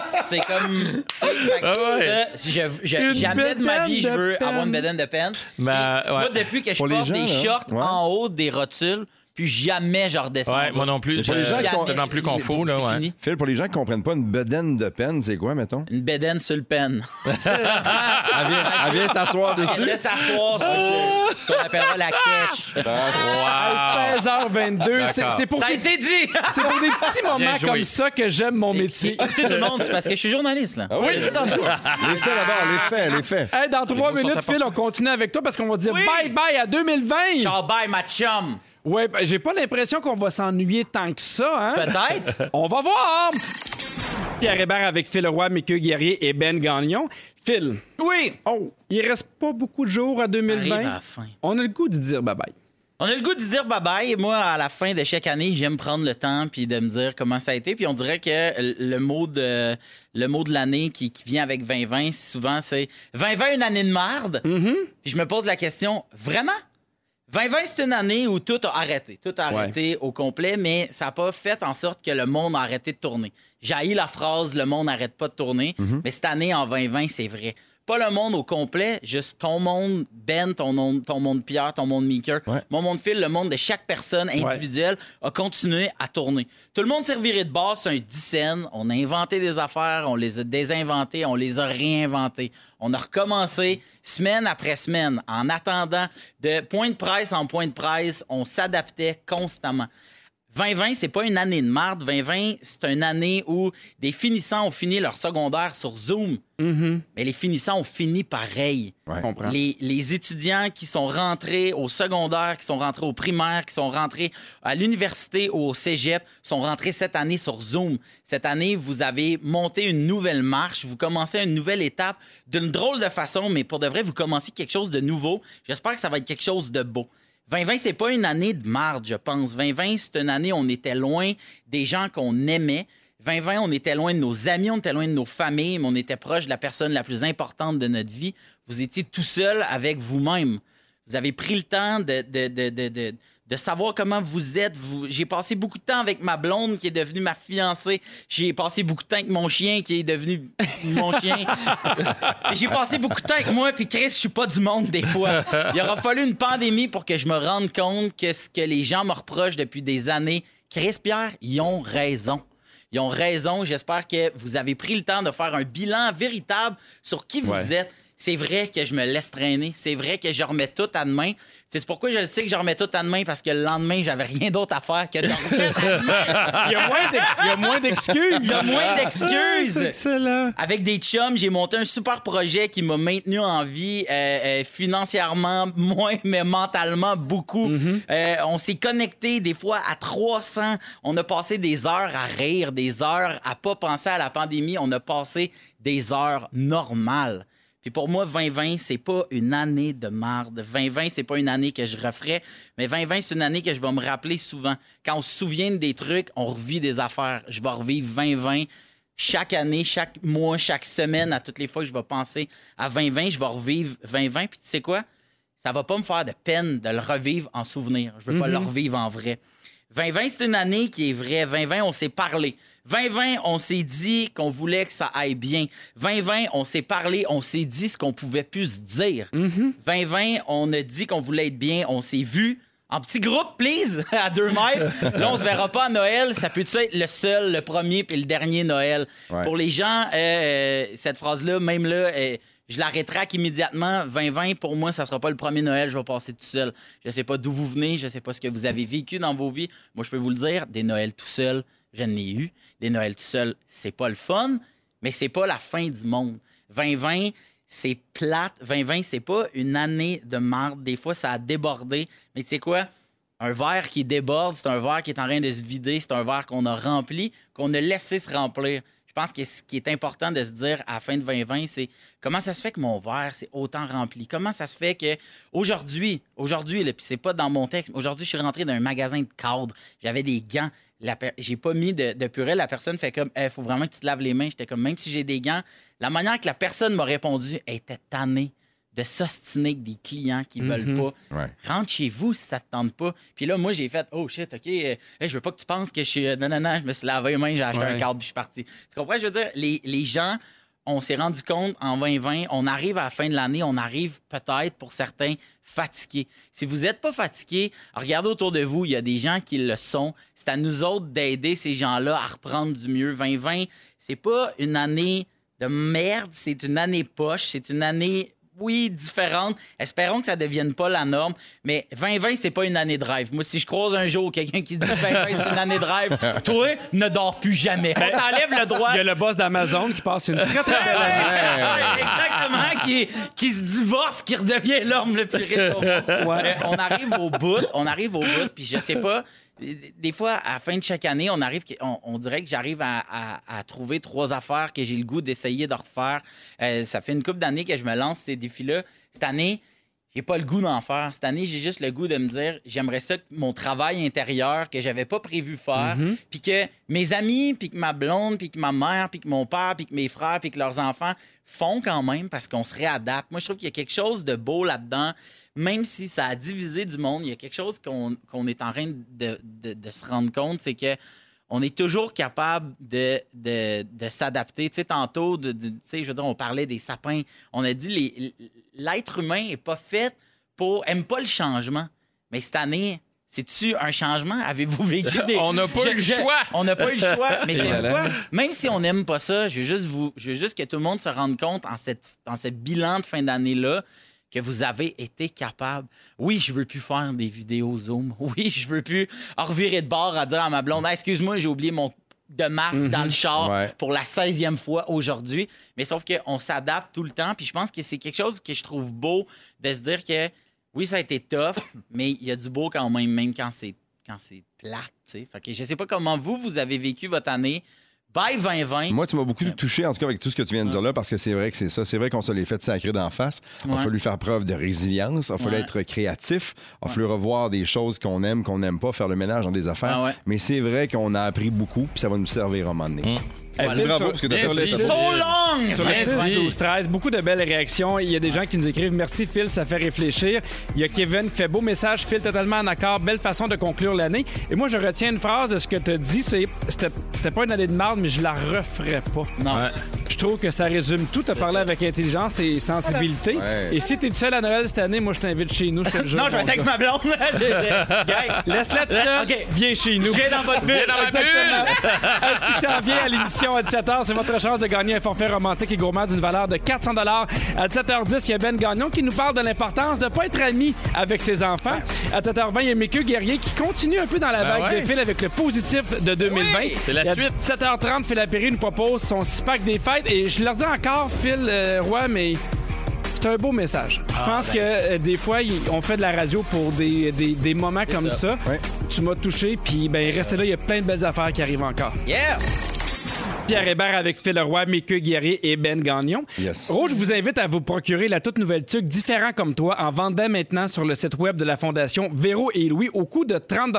c'est comme. tu sais, fait que Ah ouais. ça, si je, je- Une jamais de ma vie, je de veux peine. avoir une bédaine de peine. Mais, Moi, depuis que je Pour les porte gens, des là, shorts ouais. en haut, des rotules, puis jamais je redescends. Ouais, moi non plus. pour les Je- gens qui plus confort, là, C'est ouais. fini. Phil, pour les gens qui comprennent pas, une bedaine de peine, c'est quoi, mettons? Une bédaine sur le pen. [laughs] Elle vient, elle vient s'asseoir Elle dessus? laisse s'asseoir sur ce qu'on appellera la. Hey, 16h22, c'est c'est pour, Ça a ces- été dit! c'est pour des petits moments joué. comme ça que j'aime mon métier. Écoutez tout le monde, c'est parce que je suis journaliste, là. Ah oui, les faits d'abord, les faits, les faits. Hey, dans trois mots sont minutes, Phil, on continue avec toi parce qu'on va dire Oui. bye bye à 2020. Ciao, bye, ma chum! Ouais, ben, j'ai pas l'impression qu'on va s'ennuyer tant que ça, hein? Peut-être. [laughs] On va voir! Pierre Hébert avec Phil Roy, Mickey Guerrier et Ben Gagnon. Phil. Oui. Oh, il reste pas beaucoup de jours à 2020. Arrive à la fin. On a le goût de dire bye-bye. On a le goût de dire bye-bye. Moi, à la fin de chaque année, j'aime prendre le temps puis de me dire comment ça a été. Puis on dirait que le mot de le mot de l'année qui, qui vient avec 2020, souvent, c'est 2020, une année de marde. Puis je me pose la question, vraiment? 2020, c'est une année où tout a arrêté. Tout a arrêté au complet, mais ça n'a pas fait en sorte que le monde a arrêté de tourner. J'ai la phrase « le monde n'arrête pas de tourner mais cette année, en 2020, c'est vrai. Pas le monde au complet, juste ton monde, Ben, ton monde, ton monde Pierre, ton monde Meeker, mon monde Phil, le monde de chaque personne individuelle a continué à tourner. Tout le monde s'est reviré de base, c'est un 10 scènes. On a inventé des affaires, on les a désinventées, on les a réinventées. On a recommencé semaine après semaine en attendant de point de presse en point de presse. On s'adaptait constamment. 2020, c'est pas une année de marde. 2020, c'est une année où des finissants ont fini leur secondaire sur Zoom. Mais les finissants ont fini pareil. Les, les étudiants qui sont rentrés au secondaire, qui sont rentrés au primaire, qui sont rentrés à l'université ou au cégep, sont rentrés cette année sur Zoom. Cette année, vous avez monté une nouvelle marche, vous commencez une nouvelle étape d'une drôle de façon, mais pour de vrai, vous commencez quelque chose de nouveau. J'espère que ça va être quelque chose de beau. 2020, c'est pas une année de marde, je pense. 2020, c'est une année où on était loin des gens qu'on aimait. 2020, on était loin de nos amis, on était loin de nos familles, mais on était proche de la personne la plus importante de notre vie. Vous étiez tout seul avec vous-même. Vous avez pris le temps de, de- savoir comment vous êtes. Vous- J'ai passé beaucoup de temps avec ma blonde qui est devenue ma fiancée. J'ai passé beaucoup de temps avec mon chien qui est devenu mon chien. [laughs] J'ai passé beaucoup de temps avec moi, puis Chris, je suis pas du monde des fois. Il aura fallu une pandémie pour que je me rende compte que ce que les gens me reprochent depuis des années, Chris Pierre, ils ont raison. Ils ont raison. J'espère que vous avez pris le temps de faire un bilan véritable sur qui vous Ouais. êtes. C'est vrai que je me laisse traîner. C'est vrai que je remets tout à demain. C'est pourquoi je le sais que je remets tout à demain parce que le lendemain, j'avais rien d'autre à faire que de [laughs] remettre à demain. Il y a moins d'excuses. Il y a moins d'excuses. C'est excellent. Avec des chums, j'ai monté un super projet qui m'a maintenu en vie euh, euh, financièrement [laughs] moins, mais mentalement beaucoup. Euh, on s'est connecté des fois à 300. On a passé des heures à rire, des heures à pas penser à la pandémie. On a passé des heures normales. Puis pour moi, 2020, c'est pas une année de marde. 2020, c'est pas une année que je referais, mais 2020, c'est une année que je vais me rappeler souvent. Quand on se souvient des trucs, on revit des affaires. Je vais revivre 2020 chaque année, chaque mois, chaque semaine, à toutes les fois que je vais penser à 2020, je vais revivre 2020. Puis tu sais quoi? Ça va pas me faire de peine de le revivre en souvenir. Je veux pas le revivre en vrai. 2020, c'est une année qui est vraie. 2020, on s'est parlé. 2020, on s'est dit qu'on voulait que ça aille bien. 2020, on s'est parlé, on s'est dit ce qu'on pouvait plus se dire. 2020, on a dit qu'on voulait être bien, on s'est vu. En petit groupe, please, [laughs] à deux mètres. Là, on se verra pas à Noël. Ça peut être le seul, le premier puis le dernier Noël. Ouais. Pour les gens, euh, cette phrase-là, même là, euh, je la rétraque immédiatement. 2020, pour moi, ça sera pas le premier Noël. Je vais passer tout seul. Je sais pas d'où vous venez. Je sais pas ce que vous avez vécu dans vos vies. Moi, je peux vous le dire, des Noëls tout seul, je n'ai eu. Des Noëls tout seul, c'est pas le fun, mais c'est pas la fin du monde. 2020, c'est plate. 2020, c'est pas une année de marde. Des fois, ça a débordé. Mais tu sais quoi? Un verre qui déborde, c'est un verre qui est en train de se vider, c'est un verre qu'on a rempli, qu'on a laissé se remplir. Je pense que ce qui est important de se dire à la fin de 2020, c'est comment ça se fait que mon verre c'est autant rempli? Comment ça se fait que aujourd'hui, aujourd'hui, puis c'est pas dans mon texte, aujourd'hui, je suis rentré dans un magasin de cadre, j'avais des gants, j'ai pas mis de, de purée, la personne fait comme, il faut vraiment que tu te laves les mains. J'étais comme, même si j'ai des gants, la manière que la personne m'a répondu elle était tannée de s'ostiner avec des clients qui veulent pas. Ouais. Rentre chez vous si ça te tente pas. Puis là, moi, j'ai fait, oh shit, OK, euh, hey, je veux pas que tu penses que je suis. euh, non, non, non, je me suis lavé les mains, j'ai acheté Ouais. un cadre, puis je suis parti. Tu comprends? Je veux dire, les, les gens, on s'est rendu compte en 2020, on arrive à la fin de l'année, on arrive peut-être pour certains fatigués. Si vous n'êtes pas fatigué, regardez autour de vous, il y a des gens qui le sont. C'est à nous autres d'aider ces gens-là à reprendre du mieux. 2020, c'est pas une année de merde, c'est une année poche, c'est une année oui, différentes. Espérons que ça devienne pas la norme. Mais 2020, c'est pas une année de rêve. Moi, si je croise un jour quelqu'un qui dit [laughs] 2020, c'est une année de rêve, toi, ne dors plus jamais. On t'enlève le droit. Il y a le boss d'Amazon qui passe une très, très belle année. Exactement, qui, qui se divorce, qui redevient l'homme le plus riche au monde. Mais on arrive au bout, on arrive au bout, puis je sais pas. Des fois, à la fin de chaque année, on arrive, on, on dirait que j'arrive à, à- à trouver trois affaires que j'ai le goût d'essayer de refaire. Euh, ça fait une couple d'années que je me lance ces défis-là. Cette année, j'ai pas le goût d'en faire. Cette année, j'ai juste le goût de me dire, j'aimerais ça que mon travail intérieur que j'avais pas prévu faire, Mhm. puis que mes amis, puis que ma blonde, puis que ma mère, puis que mon père, puis que mes frères, puis que leurs enfants font quand même parce qu'on se réadapte. Moi, je trouve qu'il y a quelque chose de beau là-dedans. Même si ça a divisé du monde, il y a quelque chose qu'on qu'on est en train de, de- de se rendre compte, c'est que on est toujours capable de, de, de s'adapter. Tu sais, tantôt, de, de- tu sais, je veux dire, on parlait des sapins. On a dit l'être humain n'est pas fait pour. aime pas le changement. Mais cette année, c'est-tu un changement? Avez-vous vécu [laughs] des. On n'a pas eu le choix. On n'a pas eu le choix. Mais [laughs] c'est quoi? Même si on n'aime pas ça, je veux juste vous, je veux juste que tout le monde se rende compte en cette, en ce bilan de fin d'année-là que vous avez été capable. Oui, je veux plus faire des vidéos Zoom. [laughs] Oui, je veux plus revirer de bord à dire à ma blonde, excuse-moi, j'ai oublié mon de masque dans le char Ouais. pour la 16e fois aujourd'hui. Mais sauf qu'on s'adapte tout le temps. Puis je pense que c'est quelque chose que je trouve beau de se dire que oui, ça a été tough, [coughs] mais il y a du beau quand même, même quand c'est quand c'est plate. Fait que je sais pas comment vous, vous avez vécu votre année. Bye 2020. Moi, tu m'as beaucoup touché, en tout cas, avec tout ce que tu viens de dire là, parce que c'est vrai que c'est ça. C'est vrai qu'on se l'est fait sacrer d'en face. Il a Ouais. fallu faire preuve de résilience. Il a fallu Ouais. être créatif. Il a fallu revoir des choses qu'on aime, qu'on n'aime pas, faire le ménage dans des affaires. Ah ouais. Mais c'est vrai qu'on a appris beaucoup, puis ça va nous servir à un moment donné. Voilà, Phil, bravo, sur- parce que t'as fait So long! Sur le Bien 6, dit. 12, 13, beaucoup de belles réactions. Il y a des gens qui nous écrivent Merci Phil, ça fait réfléchir. Il y a Kevin qui fait beau message. Phil, totalement en accord. Belle façon de conclure l'année. Et moi, je retiens une phrase de ce que tu as dit c'est c'était pas une année de marde, mais je la referais pas. Non. Je trouve que ça résume tout. Tu as parlé avec intelligence et sensibilité. Ouais. Et si tu es seul à Noël cette année, moi, je t'invite chez nous. Je te [laughs] le jure, Non, je vais être avec ma blonde. [laughs] Laisse-la tout seul. OK. Viens chez nous. Viens dans votre bulle. Viens dans ma bulle. Est-ce qui s'en vient à l'émission à 17h? C'est votre chance de gagner un forfait romantique et gourmand d'une valeur de 400 À 17h10, il y a Ben Gagnon qui nous parle de l'importance de ne pas être ami avec ses enfants. À 7h20, il y a Mickey Guerrier qui continue un peu dans la Ben vague ouais. de fil avec le positif de 2020. Oui, c'est la Et à suite. 7h30, Phil Lapéry nous propose son six-pack des fêtes. Et je leur dis encore, Phil euh, Roy, mais... C'est un beau message. Je pense que euh, des fois, y- on fait de la radio pour des, des- des moments comme ça. Tu m'as touché, puis ben restez là, il y a plein de belles affaires qui arrivent encore. Yeah! Pierre Hébert avec Phil Leroy, Mickey Guerrier et Ben Gagnon. Yes. Rouge vous invite à vous procurer la toute nouvelle tuque Différent comme toi en vendant maintenant sur le site web de la Fondation Véro et Louis au coût de 30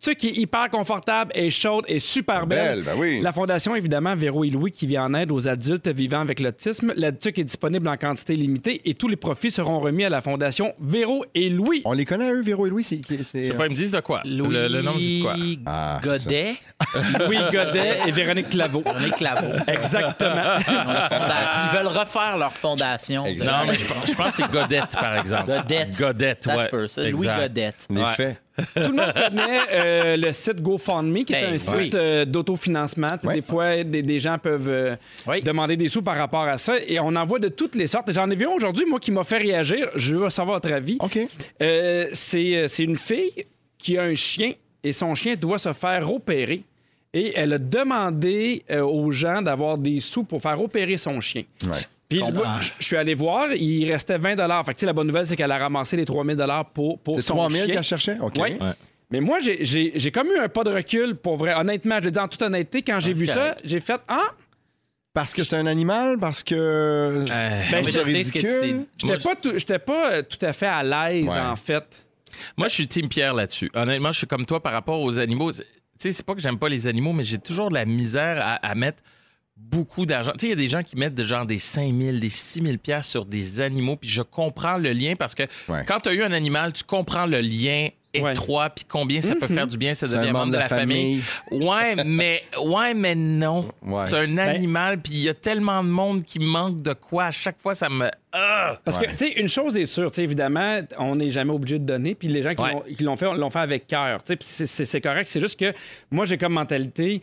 Tuque qui est hyper confortable et chaude et super belle. Belle, ben oui. La Fondation, évidemment, Véro et Louis qui vient en aide aux adultes vivant avec l'autisme. La tuque est disponible en quantité limitée et tous les profits seront remis à la Fondation Véro et Louis. On les connaît, eux, Véro et Louis? C'est, c'est- Je sais pas, ils me disent de quoi. Louis Le, le nom dit de quoi? Ah, Godet. [laughs] Louis Godet et Véronique Claveau. [laughs] [laughs] Exactement. Ils veulent refaire leur fondation. Exact. Non, mais je pense, je pense que c'est Godette, par exemple. Godette. Godette, Ça se ouais. peut, ça. Louis. Godette. Ouais. faits. Tout le monde connaît euh, le site GoFundMe, qui est Ben un site oui. euh, d'autofinancement. Des fois, des, des gens peuvent euh, Oui. demander des sous par rapport à ça. Et on en voit de toutes les sortes. J'en ai vu un aujourd'hui, moi, qui m'a fait réagir. Je veux savoir votre avis. OK. C'est c'est une fille qui a un chien et son chien doit se faire opérer. Et elle a demandé euh, aux gens d'avoir des sous pour faire opérer son chien. Ouais. Puis moi, je je suis allé voir, il restait 20 Fait que, tu sais, la bonne nouvelle, c'est qu'elle a ramassé les 3000 pour, pour C'est son 3000 chien. qu'elle cherchait? OK. Oui. Mais moi, j'ai- j'ai j'ai comme eu un pas de recul pour vrai. Honnêtement, je le dis en toute honnêteté, quand j'ai Ah, vu ça, j'ai fait Ah, Parce que c'est un animal, parce que. Euh, Ben, Mais c'est je sais ce que tu t'es ridicule. dit. j'étais pas, tout- j'étais pas euh, tout à fait à l'aise, Ouais. en fait. Moi, je suis Team Pierre là-dessus. Honnêtement, je suis comme toi par rapport aux animaux. Tu sais, c'est pas que j'aime pas les animaux, mais j'ai toujours de la misère à, à mettre beaucoup d'argent. Tu sais, il y a des gens qui mettent de genre des 5 000, des 6 000 piastres sur des animaux, puis je comprends le lien parce que Ouais. quand tu as eu un animal, tu comprends le lien étroit, puis combien ça peut faire du bien, ça devient membre de la famille. Ouais, mais ouais, mais non. Ouais. C'est un animal, puis il y a tellement de monde qui manque de quoi. À chaque fois, ça me. Ah! Parce que, tu sais, une chose est sûre, tu sais, évidemment, on n'est jamais obligé de donner, puis les gens qui Ouais. l'ont- fait, l'ont fait avec cœur, tu sais, c'est- correct. C'est juste que moi, j'ai comme mentalité,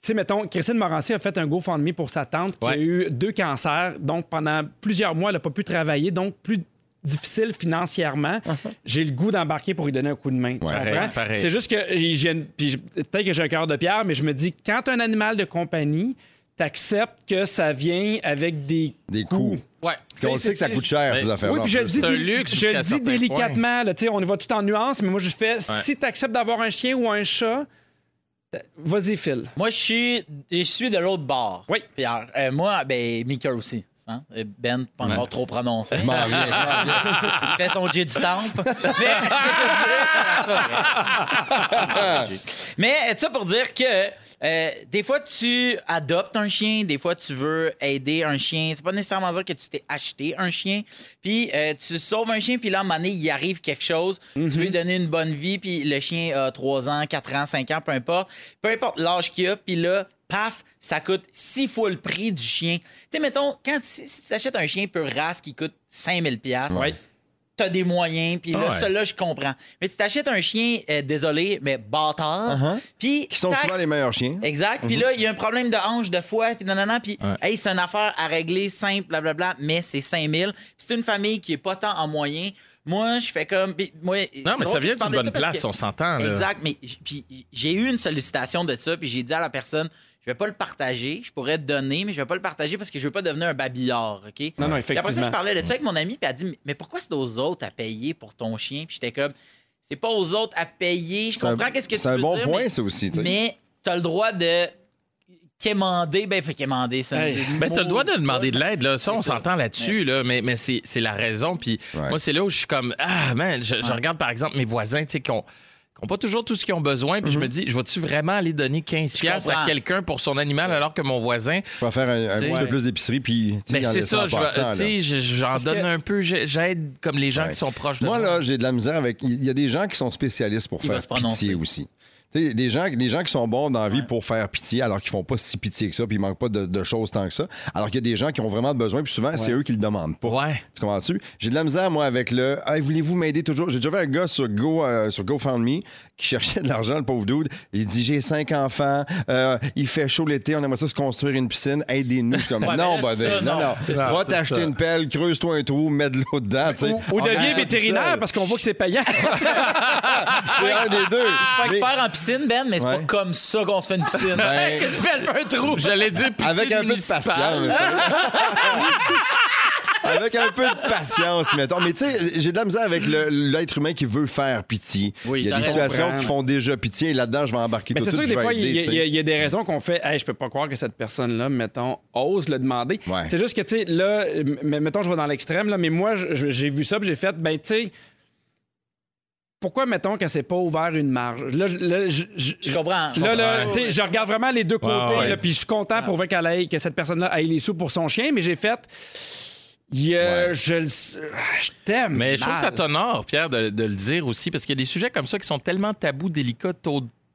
sais, mettons, Christine Morancy a fait un GoFundMe pour sa tante qui a eu deux cancers. Donc, pendant plusieurs mois, elle n'a pas pu travailler. Donc, plus difficile financièrement. J'ai le goût d'embarquer pour lui donner un coup de main. Ouais. C'est juste que j'ai- peut-être que j'ai un cœur de pierre, mais je me dis, quand un animal de compagnie, t'acceptes que ça vient avec des, Des coûts. Ouais. Puis on le sait que ça coûte cher, ces affaires-là. Oui, puis je le dis, C'est un dé- luxe je jusqu'à le un dis certain délicatement. Là, on y va tout en nuances, mais moi, je fais si tu acceptes d'avoir un chien ou un chat, vas-y, Phil. Moi, je suis, je suis de l'autre bord. Oui. Pierre. Euh, moi, ben, Mika aussi. Hein? Ben, pas encore trop prononcé. Il fait son jet du temple. [laughs] [laughs] Mais, euh, ça pour dire que euh, des fois, tu adoptes un chien, des fois, tu veux aider un chien. C'est pas nécessairement dire que tu t'es acheté un chien. Puis euh, tu sauves un chien, puis là, à un moment donné, il arrive quelque chose. Tu veux lui donner une bonne vie, puis le chien a 3 ans, 4 ans, 5 ans, peu importe. Peu importe l'âge qu'il a, puis là, paf, ça coûte six fois le prix du chien. Tu sais, mettons, quand si, si tu achètes un chien pur race qui coûte 5000 pièces Ouais. t'as des moyens, puis là, ouais. ça, je comprends. Mais tu t'achètes un chien, euh, désolé, mais bâtard, puis... Uh-huh. Qui sont souvent les meilleurs chiens. Exact. Puis là, il y a un problème de hanche de foie, puis nanana, puis hey, c'est une affaire à régler simple, blablabla, mais c'est 5000. C'est une famille qui est pas tant en moyens. Moi, je fais comme. puis moi, Non, mais ça vient d'une bonne place, que- on s'entend. là. Exact, mais puis j'ai eu une sollicitation de ça, puis j'ai dit à la personne, je vais pas le partager, je pourrais te donner, mais je vais pas le partager parce que je veux pas devenir un babillard, OK? Non, non, Puis Après ça, effectivement. je parlais de ça avec mon ami, puis elle a dit, mais pourquoi c'est aux autres à payer pour ton chien? Puis j'étais comme, c'est pas aux autres à payer, je comprends qu'est-ce que tu c'est un veux bon dire, point, mais- ça aussi, tu sais. Mais t'as le droit de quémander, ben, fait quémander, ça. Hey. Ben, t'as le droit de demander de l'aide, là. Ça, on C'est ça. s'entend là-dessus, là. Mais, mais c'est, c'est la raison. Puis Ouais. moi, c'est là où je suis comme, ah, man, je, je regarde, par exemple, mes voisins, tu sais, qui ont, qui ont pas toujours tout ce qu'ils ont besoin. Puis je me dis, je vais-tu vraiment aller donner 15 pièces à quelqu'un pour son animal alors que mon voisin. Je vais faire un, un petit peu plus d'épicerie, puis. tu sais, Ben, en c'est ça, j'en donne que- un peu, j'ai- j'aide comme les gens Ouais. qui sont proches de Moi, moi. là, j'ai de la misère avec. Il y a des gens qui sont spécialistes pour Il faire pitié aussi. Des gens, des gens qui sont bons dans la vie pour faire pitié alors qu'ils font pas si pitié que ça, puis ils manquent pas de, de choses tant que ça. Alors qu'il y a des gens qui ont vraiment besoin, puis souvent, c'est eux qui le demandent pas. Ouais. Tu comprends-tu? J'ai de la misère, moi, avec le Hey, voulez-vous m'aider toujours? J'ai déjà vu un gars sur, Go, euh, sur GoFundMe qui cherchait de l'argent, le pauvre dude. Il dit J'ai cinq enfants, euh, il fait chaud l'été, on aimerait ça se construire une piscine, aidez-nous. Je suis comme Non, ça, non, non. non. Ça, Va t'acheter une pelle, creuse-toi un trou, mets de l'eau dedans. Ou On deviens vétérinaire parce qu'on voit que c'est payant. [laughs] C'est un des deux. Je suis pas Mais- expert en piscine, Ben, mais c'est Ouais. pas comme ça qu'on se fait une piscine. Ben, [laughs] Avec une pelle, puis un trou. J'allais dire piscine Avec un peu de municipale. patience. [laughs] avec un peu de patience, mettons. Mais tu sais, j'ai de la misère avec le- l'être humain qui veut faire pitié. Oui, il y a t'as des raison. situations qui font déjà pitié et là-dedans, je vais embarquer Mais tout c'est de sûr que des je fois, il y, a- aider, il y a- tu il y a des raisons qu'on fait Hey, je peux pas croire que cette personne-là, mettons, ose le demander. Ouais. C'est juste que, tu sais, là, m- mettons, je vais dans l'extrême, là, mais moi, je- je- j'ai vu ça, puis j'ai fait, ben, tu sais, pourquoi, mettons, qu'elle s'est pas ouvert une marge? Là, je- là, je, je- Je comprends. je Là, là, comprends. tu sais, je regarde vraiment les deux côtés, ouais. puis je suis content pour vrai qu'elle ait- que cette personne-là ait les sous pour son chien, mais j'ai fait. il y a- je, t'aime. Mais je trouve ça t'honore, Pierre, de, de le dire aussi, parce qu'il y a des sujets comme ça qui sont tellement tabous, délicats,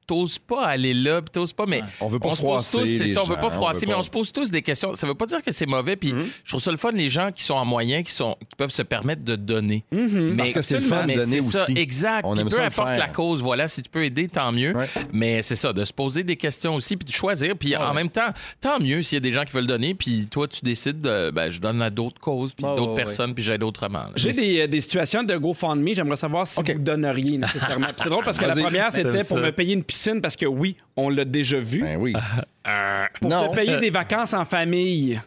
t'oses pas aller là, puis t'oses pas, mais On veut pas se pose froisser tous, c'est ça, on veut pas on froisser, veut mais pas- on se pose tous des questions. Ça veut pas dire que c'est mauvais, puis je trouve ça le fun, les gens qui sont en moyen, qui, sont, qui peuvent se permettre de donner. Mais, Parce que c'est le fun de donner c'est ça, aussi. exact. On aime peu ça importe faire. la cause, voilà, si tu peux aider, tant mieux. Ouais. Mais c'est ça, de se poser des questions aussi, puis de choisir. Puis en même temps, tant mieux s'il y a des gens qui veulent donner, puis toi, tu décides, de, ben, je donne à d'autres causes, puis d'autres ouais, personnes, puis j'aide autrement. là. J'ai des, euh, des situations de GoFundMe. J'aimerais savoir si OK. vous donneriez nécessairement. C'est drôle parce que [laughs] la première, c'était pour me payer une piscine parce que oui, on l'a déjà vu. Ben oui. pour non. se payer des vacances en famille.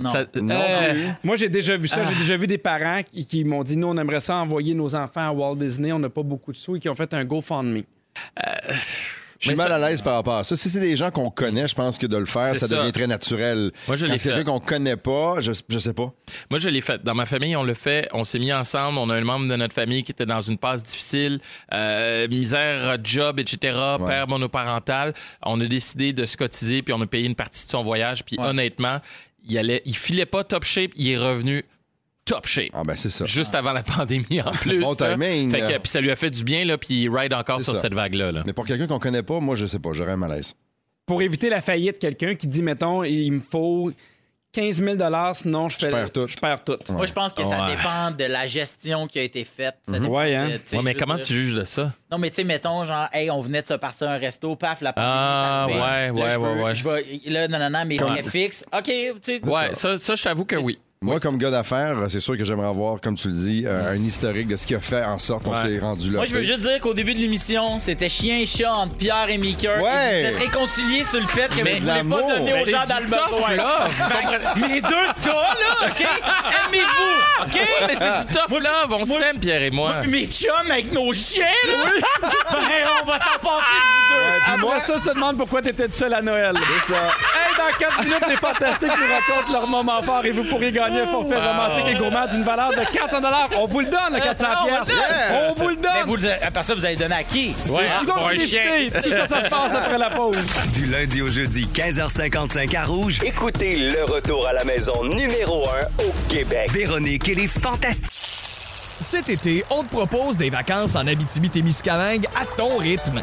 Non. Ça- Non. euh, Moi, j'ai déjà vu ça. J'ai déjà vu des parents qui, qui m'ont dit Nous, on aimerait ça envoyer nos enfants à Walt Disney. On n'a pas beaucoup de sous et qui ont fait un GoFundMe. Je suis mal à l'aise par rapport à ça. Si c'est des gens qu'on connaît, je pense que de le faire, ça, ça. devient très naturel. Moi, je Quand l'ai c'est quelqu'un qu'on connaît pas, je, je sais pas. Moi, je l'ai fait. Dans ma famille, on le fait. On s'est mis ensemble. On a un membre de notre famille qui était dans une passe difficile, euh, misère, job, etc., père monoparental. On a décidé de se cotiser, puis on a payé une partie de son voyage. Puis honnêtement, il allait, il filait pas top shape. Il est revenu top shape. Ah ben c'est ça. Juste avant la pandémie en [laughs] plus. Bon là. timing. Fait que- puis ça lui a fait du bien, là, puis il ride encore sur ça. cette vague-là. là. Mais pour quelqu'un qu'on connaît pas, moi je sais pas, j'aurais un malaise. Pour éviter la faillite, quelqu'un qui dit Mettons, il me faut 15 000 sinon je fais. Je perds tout. Je perds tout. Moi, je pense que ça Ouais. dépend de la gestion qui a été faite. Ça Mhm. dépend Ouais, de- hein. Ouais, mais comment dire- tu juges de ça? Non, mais tu sais, mettons, genre, hey, on venait de se partir à un resto, paf, la pandémie Ah, est arrivée. ouais, Là, ouais, ouais, ouais. Je vais, là, non, non, non, mes frais fixes. OK, tu sais. Ouais, ça, ça je t'avoue que oui. Moi, comme gars d'affaires, c'est sûr que j'aimerais avoir, comme tu le dis, euh, un historique de ce qui a fait en sorte qu'on Ouais. s'est rendu là. Moi, je veux juste dire qu'au début de l'émission, c'était chien et chat entre Pierre et Mika. Ouais. Et Vous êtes réconciliés sur le fait que Mais vous voulez l'amour. pas donner aux gens que [laughs] [laughs] Les deux tas, là, OK? Aimez-vous, OK? [laughs] Mais c'est du tough love, on s'aime, Pierre et moi. Mes chums avec nos chiens, là, ben, on va s'en passer de vous deux. Après ça, tu te demandes pourquoi t'étais tout seul à Noël. C'est ça. Hey, dans 4 minutes, les Fantastiques nous racontent leur moment fort et vous pourrez gagner un forfait romantique et gourmand d'une valeur de 400 On vous le donne, le 400 on va le pièces. On vous le Mais donne. vous, le- après ça, vous allez donner à qui? Ouais, Vous pour autres un chien. Tout ça, ça se passe après la pause. Du lundi au jeudi, 15h55 à Rouge. Écoutez le retour à la maison numéro 1 au Québec. Véronique et les Fantastiques. Cet été, on te propose des vacances en Abitibi-Témiscamingue à ton rythme.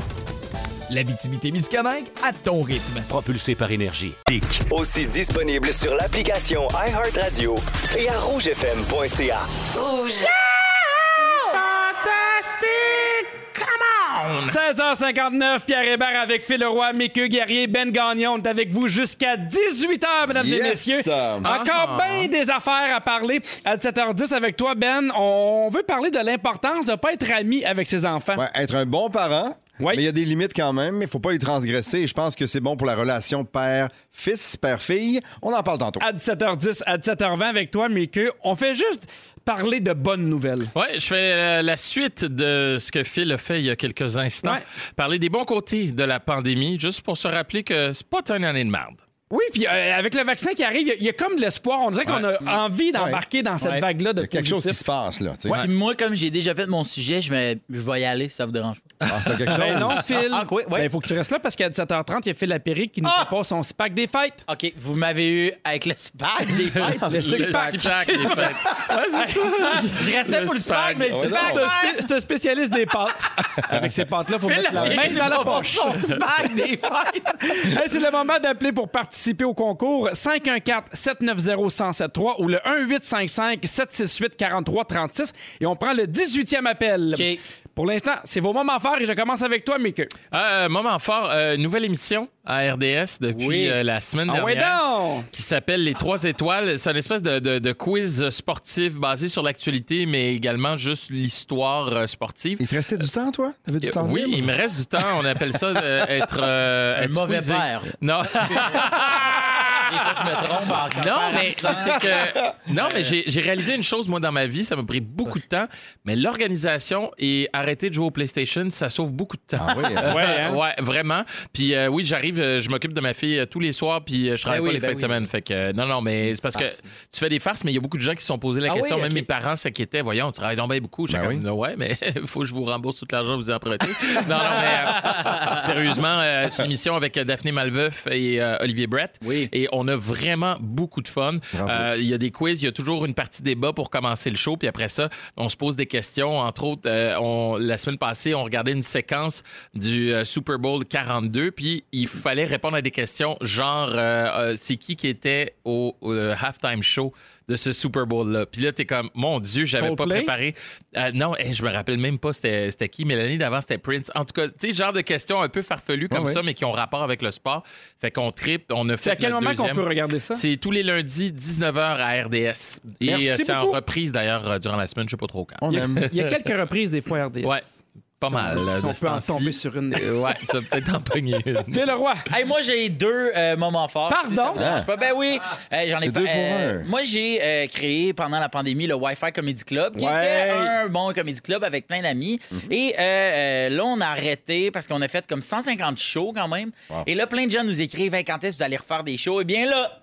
L'Abitibi-Témiscamingue à ton rythme. Propulsé par énergie. Aussi disponible sur l'application iHeartRadio et à rougefm.ca. Rouge. 16h59, Pierre Hébert avec Phil Leroy, Mickey Guerrier, Ben Gagnon. On est avec vous jusqu'à 18h, mesdames et Yes, messieurs. Encore bien des affaires à parler. À 17h10 avec toi, Ben, on veut parler de l'importance de ne pas être ami avec ses enfants. Ouais, être un bon parent. Oui. Mais il y a des limites quand même, mais il faut pas les transgresser. Et je pense que c'est bon pour la relation père-fils, père-fille. On en parle tantôt. À 17h10, à 17h20 avec toi, Mickey. On fait juste parler de bonnes nouvelles. Ouais, je fais euh, la suite de ce que Phil a fait il y a quelques instants. Ouais. Parler des bons côtés de la pandémie, juste pour se rappeler que c'est pas une année de merde. Oui, puis euh, avec le vaccin qui arrive, il y a- il y, a comme de l'espoir. On dirait qu'on a envie d'embarquer dans cette Ouais. vague-là de y a quelque chose qui se passe, là. moi, comme j'ai déjà fait mon sujet, je vais, je vais y aller, si ça vous dérange pas. Ah, t'as quelque [laughs] chose? Ben non, Phil. Ah, oui, oui. Ben, il faut que tu restes là parce qu'à 17h30, il y a Phil Lapéry qui nous Ah! propose son SPAC des fêtes. OK, vous m'avez eu avec le SPAC [laughs] des fêtes? Le six-pack. les [laughs] fêtes. Ouais, c'est ça. Je restais pour le SPAC, mais le SPAC. C'est un spécialiste des pâtes. Avec ces pâtes-là, il faut mettre la main dans la poche. Son SPAC des fêtes. Hey, c'est le moment d'appeler pour participer au concours 514-790-1073 ou le 1855-768-4336 et on prend le 18e appel. OK. Pour l'instant, c'est vos moments forts et je commence avec toi, Mickey. Euh, moment fort, euh, nouvelle émission à RDS depuis Oui. euh, la semaine Ah ouais dernière. donc! qui s'appelle Les Trois Étoiles. C'est une espèce de, de- de quiz sportif basé sur l'actualité, mais également juste l'histoire euh, sportive. Il te restait du temps, toi? T'avais du Euh, temps oui, libre? il me reste du temps. On appelle ça euh, être, euh, Un être mauvais squeezé. père. Non. [laughs] Des fois, je me trompe en Non, mais c'est que. Non, mais j'ai réalisé une chose, moi, dans ma vie. Ça m'a pris beaucoup de temps. Mais l'organisation et arrêter de jouer au PlayStation, ça sauve beaucoup de temps. Ah oui, hein? [laughs] Ouais, hein? ouais, vraiment. Puis euh, oui, j'arrive, euh, je m'occupe de ma fille euh, tous les soirs, puis je travaille Ben pas oui, les ben fins de oui. semaine. Fait que non, non, mais c'est parce que tu fais des farces, mais il y a beaucoup de gens qui se sont posés la Ah question. oui, Même mes parents s'inquiétaient. Voyons, tu travailles donc bien beaucoup. Ben comme, ouais, mais il [laughs] faut que je vous rembourse tout l'argent que vous empruntez. non, non, mais euh, sérieusement, euh, c'est une émission avec Daphné Malveuf et euh, Olivier Brett. Oui. Et on a vraiment beaucoup de fun. Euh, Il y a des quiz, il y a toujours une partie débat pour commencer le show. Puis après ça, on se pose des questions. Entre autres, euh, on, la semaine passée, on regardait une séquence du euh, Super Bowl 42. Puis il fallait répondre à des questions genre c'est qui qui était au, au, halftime show de ce Super Bowl-là. Puis là, t'es comme, mon Dieu, j'avais pas préparé. Euh, non, hey, je me rappelle même pas c'était qui, mais l'année d'avant, c'était Prince. En tout cas, tu sais, genre de questions un peu farfelues comme Ouais, ça, ouais. mais qui ont rapport avec le sport. Fait qu'on tripe, on a fait C'est à quel notre moment qu'on peut regarder ça? C'est tous les lundis, 19h à RDS. Et Merci euh, c'est en reprise d'ailleurs euh, durant la semaine, je sais pas trop quand. On aime. [laughs] Il y a quelques reprises des fois RDS. Ouais, pas mal. euh, Si de on peut en temps-ci. tomber sur une. Euh, ouais, tu vas peut-être en [laughs] pogner une. Phil Leroy. Hey, moi, j'ai deux euh, moments forts. Pardon? Si pas. Ben oui, euh, j'en ai pas. deux pour euh, un. moi, j'ai euh, créé pendant la pandémie le Wi-Fi Comedy Club, qui Ouais. était un bon comedy club avec plein d'amis. Et euh, euh, là, on a arrêté parce qu'on a fait comme 150 shows quand même. Et là, plein de gens nous écrivent Hey, quand est-ce que vous allez refaire des shows? Eh bien là,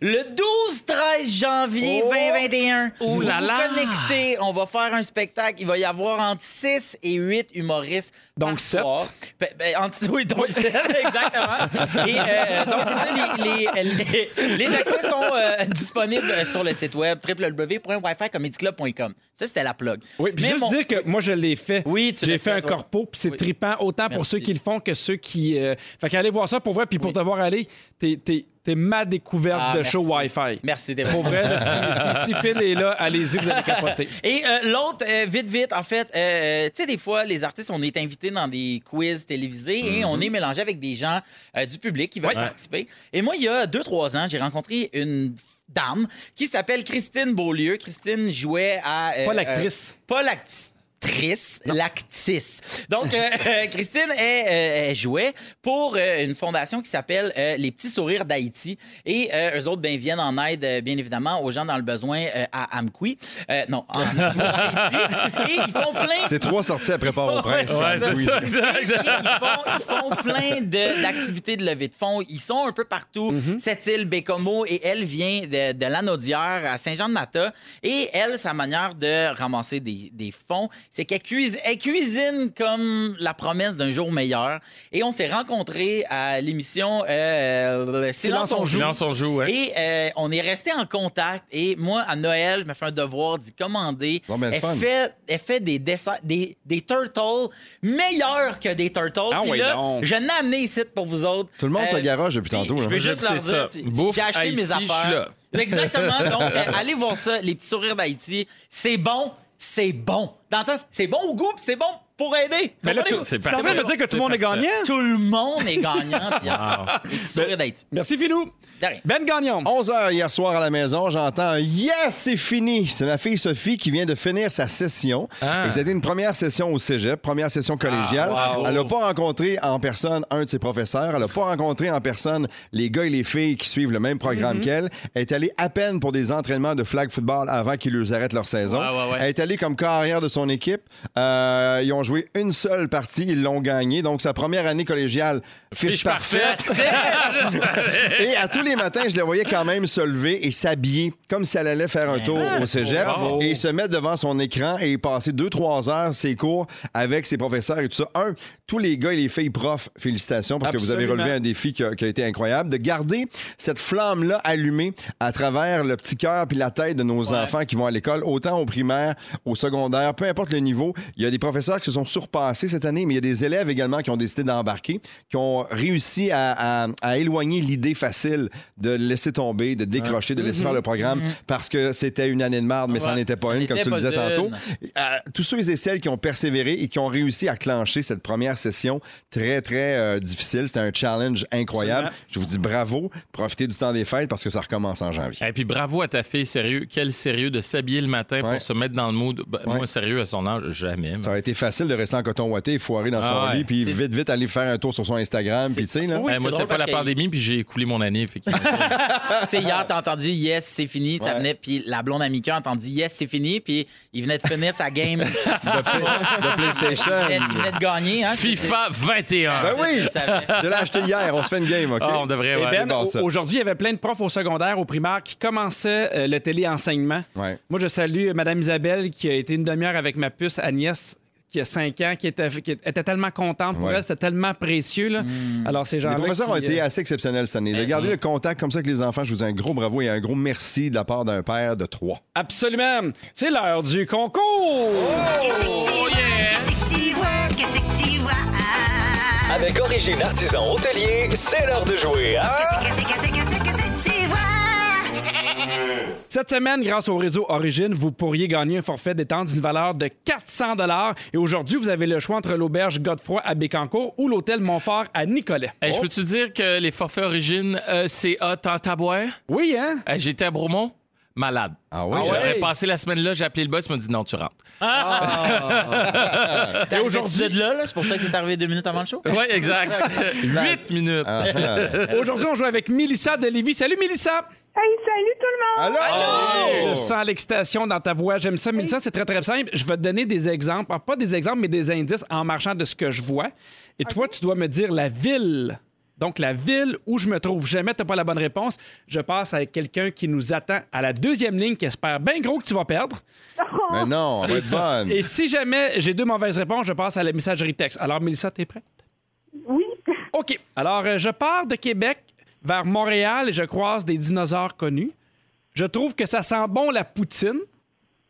Le 12-13 janvier Oh! 2021, Oh vous là vous là! connectez, on va faire un spectacle. Il va y avoir entre 6 et 8 humoristes Donc par sept. soir. Ben, ben, entre- oui, donc 7, [laughs] exactement. Et euh, donc, c'est ça, les, les, les- les accès sont euh, disponibles sur le site web www.wificomedyclub.com. Ça, c'était la plug. Oui, puis juste mon- dire que moi, je l'ai fait. Oui, tu J'ai l'as fait fait, un toi. corpo, puis c'est Oui. trippant, autant pour ceux qui le font que ceux qui. euh, Fait qu'allez voir ça pour vrai, puis pour te voir aller, t'es, t'es- ma découverte Ah, de merci. show Wi-Fi. Merci, t'es Pour vrai, là, si, si, si Phil est là, allez-y, vous allez capoter. [laughs] Et euh, l'autre, euh, vite, vite, en fait, euh, tu sais, des fois, les artistes, on est invités dans des quiz télévisés et on est mélangé avec des gens du public qui veulent Ouais. participer. Et moi, il y a deux, trois ans, j'ai rencontré une dame qui s'appelle Christine Beaulieu. Christine jouait à... Pas l'actrice. pas l'actrice. Lactis. Donc, euh, [laughs] euh, Christine, elle, euh, jouait pour euh, une fondation qui s'appelle euh, Les Petits Sourires d'Haïti. Et euh, eux autres, ben, viennent en aide, euh, bien évidemment, aux gens dans le besoin euh, à Amqui. Euh, non, en Haïti. Et ils font plein C'est trois sorties après Port au Prince. Ouais, c'est Oui. ça, exact. ils, font, ils font plein de- d'activités de, levée de fonds. Ils sont un peu partout. Cette île, Bécomo, et elle vient de, de l'Anaudière à Saint-Jean-de-Mata. Et elle, sa manière de ramasser des, des fonds, c'est qu'elle cuisine, elle cuisine comme la promesse d'un jour meilleur. Et on s'est rencontrés à l'émission euh, Silence on joue. Silence on joue, ouais. Et euh, on est resté en contact. Et moi, à Noël, je me fais un devoir d'y commander. Bon, ben, le elle, fun. fait, elle fait des desserts, des, des turtles meilleurs que des turtles. Ah Puis oui, là, donc. je n'ai amené ici pour vous autres. Tout le monde Euh, se garoche depuis puis tantôt. Je hein. veux juste leur dire. ça. puis Bouffe J'ai acheté mes Haïti, affaires. Exactement. Donc, euh, allez voir ça, les petits sourires d'Haïti. C'est bon, c'est bon. Dans le c'est bon au goût, c'est bon pour aider. Mais là, C'est parfait. me dire que tout le monde est gagnant? Tout le monde est gagnant. [laughs] d'Haïti. Merci, Philou. Ben Gagnon. 11 h hier soir à la maison, j'entends un Yes, c'est fini. C'est ma fille Sophie qui vient de finir sa session. Ah. Et c'était une première session au cégep, première session collégiale. Ah, wow. Elle n'a pas rencontré en personne un de ses professeurs. Elle n'a pas rencontré en personne les gars et les filles qui suivent le même programme Mm-hmm. qu'elle. Elle est allée à peine pour des entraînements de flag football avant qu'ils leur arrêtent leur saison. Ouais, ouais, ouais. Elle est allée comme carrière de son équipe. Euh, ils ont joué une seule partie, ils l'ont gagnée. Donc, sa première année collégiale, fiche, Fiche parfaite. parfaite. [laughs] Et à tous les matins, je le voyais quand même se lever et s'habiller comme si elle allait faire un tour au cégep Bravo. et se mettre devant son écran et passer deux, trois heures ses cours avec ses professeurs et tout ça. Un, tous les gars et les filles profs, félicitations parce que vous avez relevé un défi qui a, qui a été incroyable. De garder cette flamme-là allumée à travers le petit cœur puis la tête de nos enfants qui vont à l'école, autant au primaire, au secondaire, peu importe le niveau. Il y a des professeurs qui se sont surpassés cette année, mais il y a des élèves également qui ont décidé d'embarquer, qui ont réussi à, à- à éloigner l'idée facile de laisser tomber, de décrocher, de laisser faire le programme parce que c'était une année de marde, mais ça n'en était pas une, comme tu le disais tantôt. Euh, tous ceux et celles qui ont persévéré et qui ont réussi à clencher cette première session très, très euh, difficile, c'était un challenge incroyable. Je vous dis bravo, profitez du temps des fêtes parce que ça recommence en janvier. Et puis bravo à ta fille, sérieux. Quel sérieux de s'habiller le matin Ouais. pour se mettre dans le mood. Ben, Ouais. Moi, sérieux, à son âge, jamais. Ça aurait été facile de rester en coton ouaté et foirer dans son Ah ouais. lit, puis vite, vite aller faire un tour sur son Instagram, puis tu sais, là. Oui, Ben, moi, c'est pas la pandémie, puis j'ai écoulé mon année. fait que- [laughs] tu sais, hier, t'as entendu Yes, c'est fini. Ça venait, puis la blonde à Mika a entendu Yes, c'est fini, puis il venait de finir sa game. [laughs] de PlayStation. Il venait, il venait de gagner. Hein, FIFA 21. Ben oui! Je l'ai acheté hier, on se fait une game, OK? Ah, on devrait, ouais. Ben, aujourd'hui, il y avait plein de profs au secondaire, au primaire, qui commençaient euh, le téléenseignement. Ouais. Moi, je salue Mme Isabelle, qui a été une demi-heure avec ma puce Agnès, qui a 5 ans, qui était, qui était tellement contente pour Ouais. elle. C'était tellement précieux. Là. Alors, ces Les gens-là. professeurs qui, ont été euh, assez exceptionnels cette année. De garder le contact comme ça avec les enfants, je vous dis un gros bravo et un gros merci de la part d'un père de trois. Absolument. C'est l'heure du concours. Qu'est-ce que tu vois? Qu'est-ce que tu vois? Avec Origine Artisan Hôtelier, c'est l'heure de jouer hein? Cette semaine, grâce au réseau Origine, vous pourriez gagner un forfait détente d'une valeur de 400 Et aujourd'hui, vous avez le choix entre l'auberge Godefroy à Bécancourt ou l'hôtel Montfort à Nicolet. Hey, Je peux-tu dire que les forfaits origines, euh, c'est hot en tabouère? Oui, hein? Hey, J'étais à Bromont, malade. Ah oui? J'aurais ouais? passé la semaine là, j'ai appelé le boss, il m'a dit non, tu rentres. T'es aujourd'hui? de là, là, c'est pour ça que t'es arrivé deux minutes avant le show? Oui, exact. [laughs] Huit minutes. Ah. [laughs] Aujourd'hui, on joue avec Mélissa de Lévis. Salut, Mélissa! Hey, salut tout le monde! Allô? Je sens l'excitation dans ta voix. J'aime ça, Mélissa. C'est très, très simple. Je vais te donner des exemples. Ah, Pas des exemples, mais des indices en marchant de ce que je vois. Et toi, tu dois me dire la ville Donc, la ville où je me trouve, jamais tu pas la bonne réponse, je passe avec quelqu'un qui nous attend à la deuxième ligne qui espère bien gros que tu vas perdre. [laughs] Mais non, elle va Et être si, bonne. et si jamais j'ai deux mauvaises réponses, je passe à la messagerie texte. Alors, Mélissa, t'es prête? Oui. OK. Alors, euh, je pars de Québec vers Montréal et je croise des dinosaures connus. Je trouve que ça sent bon la poutine.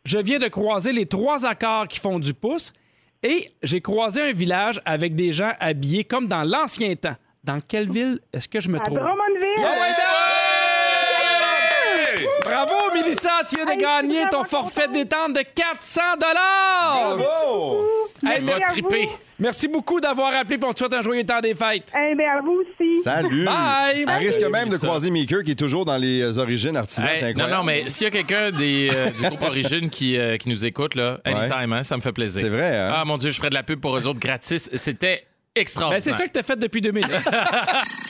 Je viens de croiser les trois accords qui font du pouce. Et j'ai croisé un village avec des gens habillés comme dans l'ancien temps. Dans quelle ville est-ce que je me À trouve? Drummondville. Mélissa, tu viens de gagner ton forfait détente de 400 Bravo! Hey, Merci à vous. Merci beaucoup d'avoir appelé pour te souhaiter un joyeux temps des fêtes. Eh bien, à vous aussi. Salut! Bye! Elle risque même de croiser Meeker qui est toujours dans les euh, origines artisanales. Hey, non, non, mais s'il y a quelqu'un des, euh, du groupe Origine qui, euh, qui nous écoute, là, anytime, hein, ça me fait plaisir. C'est vrai, hein? Ah, mon Dieu, je ferais de la pub pour eux autres gratis. C'était Ben, extraordinaire. c'est ça que tu as fait depuis 2000. [laughs]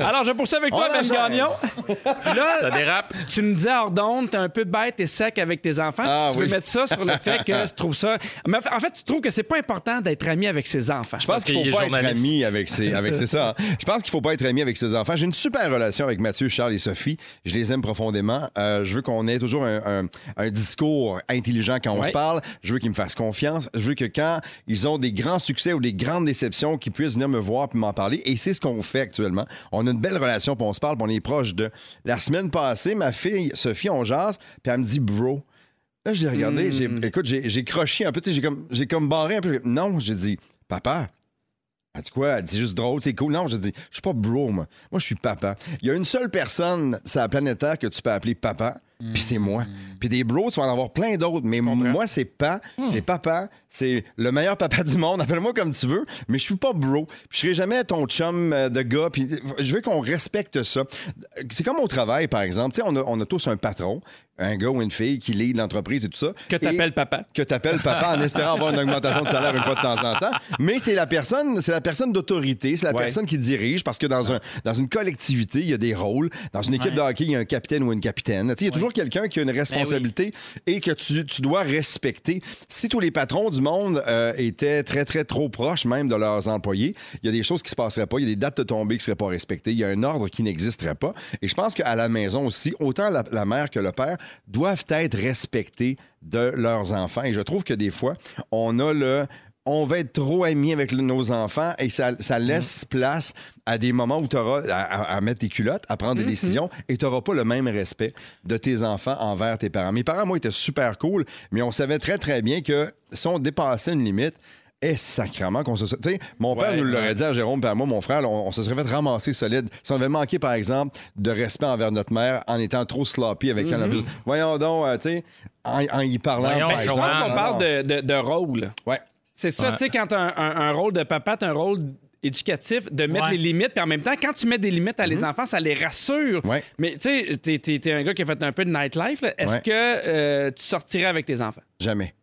[laughs] Alors, je poursuis avec toi, Ben. Gagnon. [laughs] Là, Ça dérape. tu disais hors d'onde, t'es un peu bête et sec avec tes enfants. Ah, tu veux mettre ça sur le fait que tu trouves ça. Mais en fait, tu trouves que c'est pas important d'être ami avec ses enfants. Je pense qu'il qu'il faut pas être ami avec ses, avec c'est ça. hein. Je pense qu'il faut pas être ami avec ses enfants. J'ai une super relation avec Mathieu, Charles et Sophie. Je les aime profondément. Euh, je veux qu'on ait toujours un, un- un discours intelligent quand on Ouais. se parle. Je veux qu'ils me fassent confiance. Je veux que quand ils ont des grands succès ou des grandes déceptions, qu'ils puissent venir me voir puis m'en parler. Et c'est ce qu'on fait actuellement. On a une belle relation, puis on se parle, puis on est proche de. La semaine passée, ma fille Sophie, on jase, puis elle me dit bro. Là, je l'ai regardé, j'ai, écoute, j'ai, j'ai croché un peu, tu sais, j'ai comme, j'ai comme barré un peu. Non, j'ai dit, papa, elle dit quoi? Elle dit juste drôle, c'est cool. Non, je dis, je suis pas bro, moi. Moi, je suis papa. Il y a une seule personne sur la planète Terre que tu peux appeler papa, puis c'est moi. Puis des bros, tu vas en avoir plein d'autres, mais moi, c'est pas, c'est papa, c'est le meilleur papa du monde. Appelle-moi comme tu veux, mais je suis pas bro. Puis je serai jamais ton chum euh, de gars. Puis je veux qu'on respecte ça. C'est comme au travail, par exemple. Tu sais, on a, on a tous un patron, un gars ou une fille qui lead l'entreprise et tout ça. Que t'appelles papa. Que t'appelles papa en espérant avoir une augmentation de salaire une fois de temps en temps. Mais c'est la personne, c'est la personne d'autorité, c'est la Ouais. personne qui dirige parce que dans, un, dans une collectivité, il y a des rôles. Dans une équipe de hockey, il y a un capitaine ou une capitaine. Tu sais, Il y a toujours quelqu'un qui a une responsabilité et que tu, tu dois respecter. Si tous les patrons du monde euh, étaient très, très trop proches même de leurs employés, il y a des choses qui se passeraient pas. Il y a des dates de tombée qui seraient pas respectées. Il y a un ordre qui n'existerait pas. Et je pense qu'à la maison aussi, autant la, la mère que le père doivent être respectés de leurs enfants. Et je trouve que des fois, on a le on va être trop amis avec le- nos enfants et ça, ça laisse place à des moments où tu auras à, à- mettre tes culottes, à prendre des décisions et tu n'auras pas le même respect de tes enfants envers tes parents. Mes parents, moi, étaient super cool, mais on savait très, très bien que si on dépassait une limite, est sacrement qu'on se. Tu sais, mon père Ouais, nous l'aurait ouais. dit à Jérôme et à moi, mon frère, là, on, on se serait fait ramasser solide. Si on avait manqué, par exemple, de respect envers notre mère en étant trop sloppy avec elle. Voyons donc, euh, tu sais, en, en y parlant. Voyons, par Je pense qu'on parle de- de rôle. Ouais. C'est ça, Ouais. tu sais, quand t'as un, un- un rôle de papa, t'as un rôle éducatif, de mettre Ouais. les limites, puis en même temps, quand tu mets des limites à les enfants, ça les rassure. Ouais. Mais tu sais, t'es, t'es un gars qui a fait un peu de nightlife. Est-ce que euh, tu sortirais avec tes enfants? Jamais.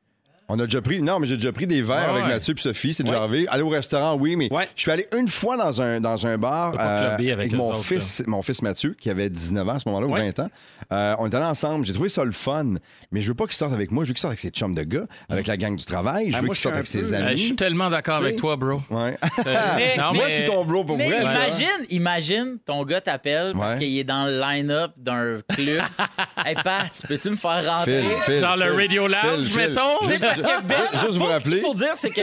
On a déjà pris. Non, mais j'ai déjà pris des verres Ouais, avec. Mathieu et Sophie, c'est déjà arrivé. Aller au restaurant, oui, mais Ouais. je suis allé une fois dans un, dans un bar euh, avec mon, autres, fils, mon fils Mathieu, qui avait 19 ans à ce moment-là, ou Ouais. 20 ans. Euh, on est allés ensemble. J'ai trouvé ça le fun, mais je veux pas qu'il sorte avec moi. Je veux qu'il sorte avec ses chums de gars, avec la gang du travail. Je Ah, veux qu'il je sorte suis avec ses Euh, amis. je suis tellement d'accord avec toi, bro. Ouais. [laughs] Mais- Non, Moi, mais- c'est ton bro pour Mais vrai. ça. imagine, imagine, ton gars t'appelle parce qu'il est dans le line-up d'un club. [laughs] hey Pat, peux-tu me faire rentrer? Phil, Phil, Genre le Radio Lounge, mettons? Que Ben, Juste vous rappeler. Ce qu'il faut dire, c'est que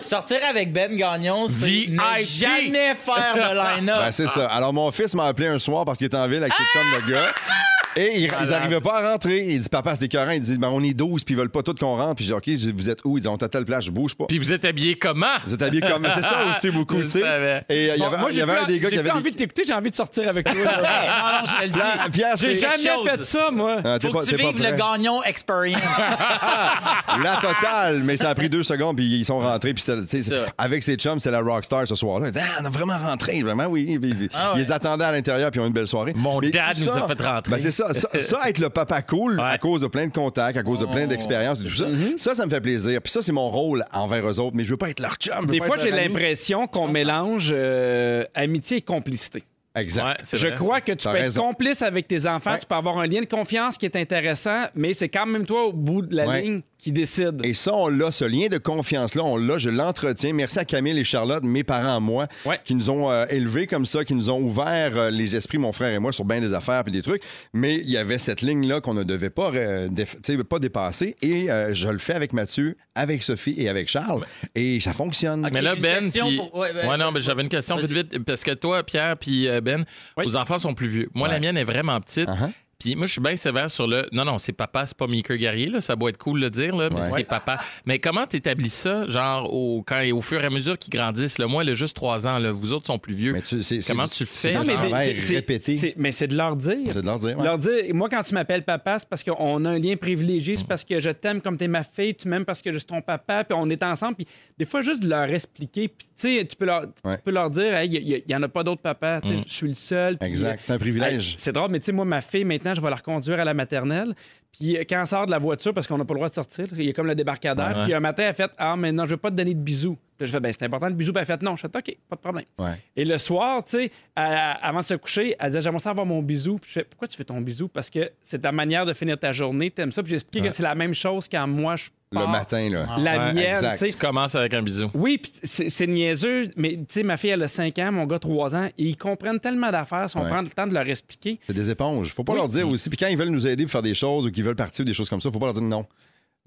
sortir avec Ben Gagnon, c'est ne jamais faire de line-up. Ben, c'est ça. Alors, mon fils m'a appelé un soir parce qu'il était en ville avec ses chums de gars. Et ils, ils arrivaient pas à rentrer. Il dit, papa, c'est écœurant. Il dit, ben, on est 12 puis ils veulent pas tous qu'on rentre. Puis j'ai dit, OK, je dis, vous êtes où? Ils disent, on est à telle place, je bouge pas. Puis vous êtes habillés comment? Vous êtes habillés comme. C'est ça aussi beaucoup, tu sais. Et euh, il y avait, moi, il y j'ai avait plus- un des gars qui j'ai avait. des- envie de t'écouter, j'ai envie de sortir avec toi. non, [laughs] non, je le dis. Pierre, J'ai jamais chose. fait ça, moi. Ah, Faut pas- que tu vives le. Gagnon experience. [laughs] La totale, mais ça a pris deux secondes, puis ils sont rentrés. Puis avec ses chums, c'était la rockstar ce soir-là. Ah, on a vraiment rentré, vraiment, oui. Puis- Ah ouais. Ils les attendaient à l'intérieur, puis ils ont eu une belle soirée. Mon Mais dad nous ça- a fait rentrer. Ben, c'est ça, ça. ça, être le papa cool à cause de plein de contacts, à cause de Oh. plein d'expériences et tout ça, Mm-hmm. ça, ça me fait plaisir. Puis ça, c'est mon rôle envers eux autres, mais je veux pas être leur chum. Des fois, j'ai l'impression qu'on mélange euh, amitié et complicité. Exact. Ouais, Je vrai, crois ça. que tu peux raison. être complice avec tes enfants, Ouais. tu peux avoir un lien de confiance qui est intéressant, mais c'est quand même toi au bout de la Ouais. ligne qui décide. Et ça, on l'a, ce lien de confiance-là, on l'a, je l'entretiens. Merci à Camille et Charlotte, mes parents, moi, qui nous ont euh, élevés comme ça, qui nous ont ouvert euh, les esprits, mon frère et moi, sur bien des affaires puis des trucs. Mais il y avait cette ligne-là qu'on ne devait pas, euh, déf- pas dépasser. Et euh, je le fais avec Mathieu, avec Sophie et avec Charles. Et ça fonctionne. mais là, Ben, puis- pour- ouais. non, mais j'avais une question vite, vite, parce que toi, Pierre, puis Ben, vos enfants sont plus vieux. Moi, la mienne est vraiment petite. Uh-huh. Puis moi, je suis bien sévère sur le. Non, non, c'est papa, c'est pas Mika Guerrier, là. Ça doit être cool de le dire, là, mais Ouais. c'est papa. Mais comment t'établis ça, genre, au, quand, au fur et à mesure qu'ils grandissent? Là, moi, il a juste trois ans, là. Vous autres sont plus vieux. comment tu c'est fais? du genre? travail c'est- mais c'est de leur dire. C'est de leur dire, ouais. Leur dire, moi, quand tu m'appelles papa, c'est parce qu'on a un lien privilégié, c'est parce que je t'aime comme t'es ma fille, tu m'aimes parce que je suis ton papa, puis on est ensemble. Puis des fois, juste de leur expliquer, puis tu sais, tu peux leur, tu Ouais. peux leur dire, il n'y en a pas d'autres papas, tu Mm. je suis le seul. puis, Exact, c'est un privilège. Hey, c'est drôle, mais tu sais, moi, ma fille, maintenant, je vais la reconduire à la maternelle. Puis euh, quand elle sort de la voiture, parce qu'on n'a pas le droit de sortir, il y a comme le débarcadère. Puis un matin, elle fait Ah, mais non, je veux pas te donner de bisous. Puis là, je fais Ben, c'est important le bisou. Puis elle fait Non. Je fais OK, pas de problème. Ouais. Et le soir, tu sais, avant de se coucher, elle disait J'aimerais ça avoir mon bisou. Puis je fais Pourquoi tu fais ton bisou Parce que c'est ta manière de finir ta journée. T'aimes ça. Puis Ouais. que c'est la même chose quand moi, je Le matin, là. La Ouais, mienne, exact. tu sais. Tu commences avec un bisou. Oui, puis c'est c'est niaiseux, mais tu sais, ma fille, elle a 5 ans, mon gars, 3 ans, et ils comprennent tellement d'affaires si on Ouais. prend le temps de leur expliquer. C'est des éponges. Faut pas Oui. leur dire aussi. Puis quand ils veulent nous aider pour faire des choses ou qu'ils veulent partir ou des choses comme ça, faut pas leur dire non.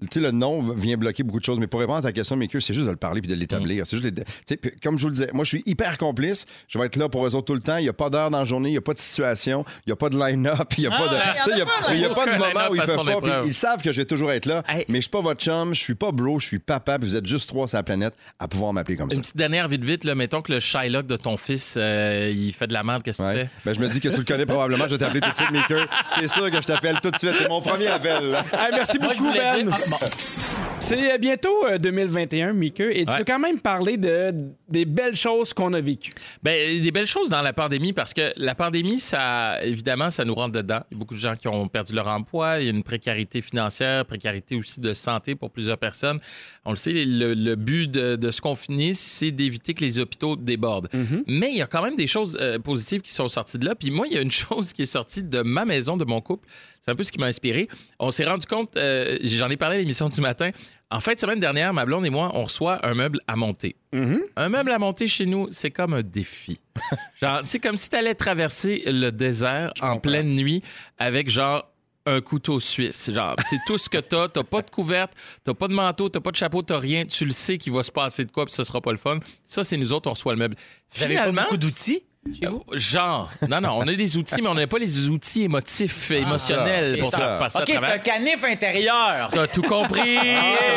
Tu sais, le non vient bloquer beaucoup de choses. Mais pour répondre à ta question, Mickey, c'est juste de le parler puis de l'établir. C'est juste les- comme je vous le disais, moi, je suis hyper complice. Je vais être là pour eux autres tout le temps. Il n'y a pas d'heure dans la journée, il n'y a pas de situation, il n'y a pas de line-up, il n'y a pas de. Tu sais, il y a- il y en a pas, a de moment où ils peuvent pas. ils savent que je vais toujours être là. Hey. Mais je suis pas votre chum, je suis pas bro, je suis papa, puis vous êtes juste trois sur la planète à pouvoir m'appeler comme ça. Une petite dernière vite vite, là, mettons que le Shylock de ton fils, euh, il fait de la merde, qu'est-ce que tu fais? Ben, je me dis que tu le connais probablement. Je vais t'appeler tout de suite, Mickey. C'est sûr que je t'appelle tout de suite. C'est mon premier appel. Hey, merci Moi, je beaucoup, voulais Ben. dire- bon. C'est euh, bientôt euh, 2021, Mickey, et tu Ouais. veux quand même parler de, des belles choses qu'on a vécues. Ben, des belles choses dans la pandémie parce que la pandémie, ça, évidemment, ça nous rentre dedans. Il y a beaucoup de gens qui ont perdu leur emploi. Il y a une précarité financière, précarité aussi de santé pour plusieurs personnes. On le sait, le, le but de, de se confiner, c'est d'éviter que les hôpitaux débordent. Mais il y a quand même des choses euh, positives qui sont sorties de là. Puis moi, il y a une [laughs] chose qui est sortie de ma maison, de mon couple. C'est un peu ce qui m'a inspiré. On s'est rendu compte, euh, j'en ai parlé l'émission du matin. En fait, semaine dernière, ma blonde et moi, on reçoit un meuble à monter. Un meuble à monter chez nous, c'est comme un défi. [laughs] genre, tu sais, comme si tu allais traverser le désert en pleine nuit avec genre un couteau suisse. Genre, c'est tout ce que t'as. T'as pas de couverte, t'as pas de manteau, t'as pas de chapeau, t'as rien. Tu le sais qu'il va se passer de quoi, puis ce sera pas le fun. Ça, c'est nous autres, on reçoit le meuble. Vous avez pas Finalement, beaucoup d'outils? Chez vous? genre, non, non, on a des outils, mais on n'a pas les outils émotifs, émotionnels pour ça. faire passer OK, c'est un canif intérieur. T'as tout compris. T'as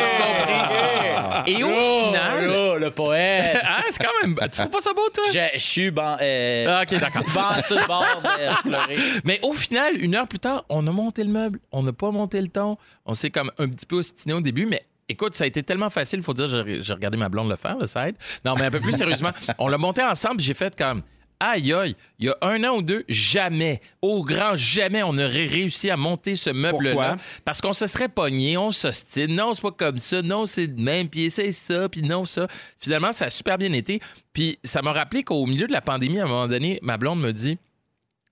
tout compris. Et au Oh, final. oh, le poète. Hein, [laughs] c'est quand même. Tu trouves pas ça beau, toi? Je, je suis ban, euh, Ah, OK, d'accord. [laughs] ban sur le bord de pleurer. Mais au final, une heure plus tard, on a monté le meuble, on n'a pas monté le ton. On s'est comme un petit peu ostiné au début, mais écoute, ça a été tellement facile, il faut dire, j'ai j'ai regardé ma blonde le faire, le side. Non, mais un peu plus sérieusement, on l'a monté ensemble, j'ai fait comme. Aïe, aïe, il y a un an ou deux, jamais, au grand jamais, on aurait réussi à monter ce meuble-là. Parce qu'on se serait pogné, on s'ostine. Non, c'est pas comme ça. Non, c'est de même. Puis c'est ça. Puis non, ça. Finalement, ça a super bien été. Puis ça m'a rappelé qu'au milieu de la pandémie, à un moment donné, ma blonde me dit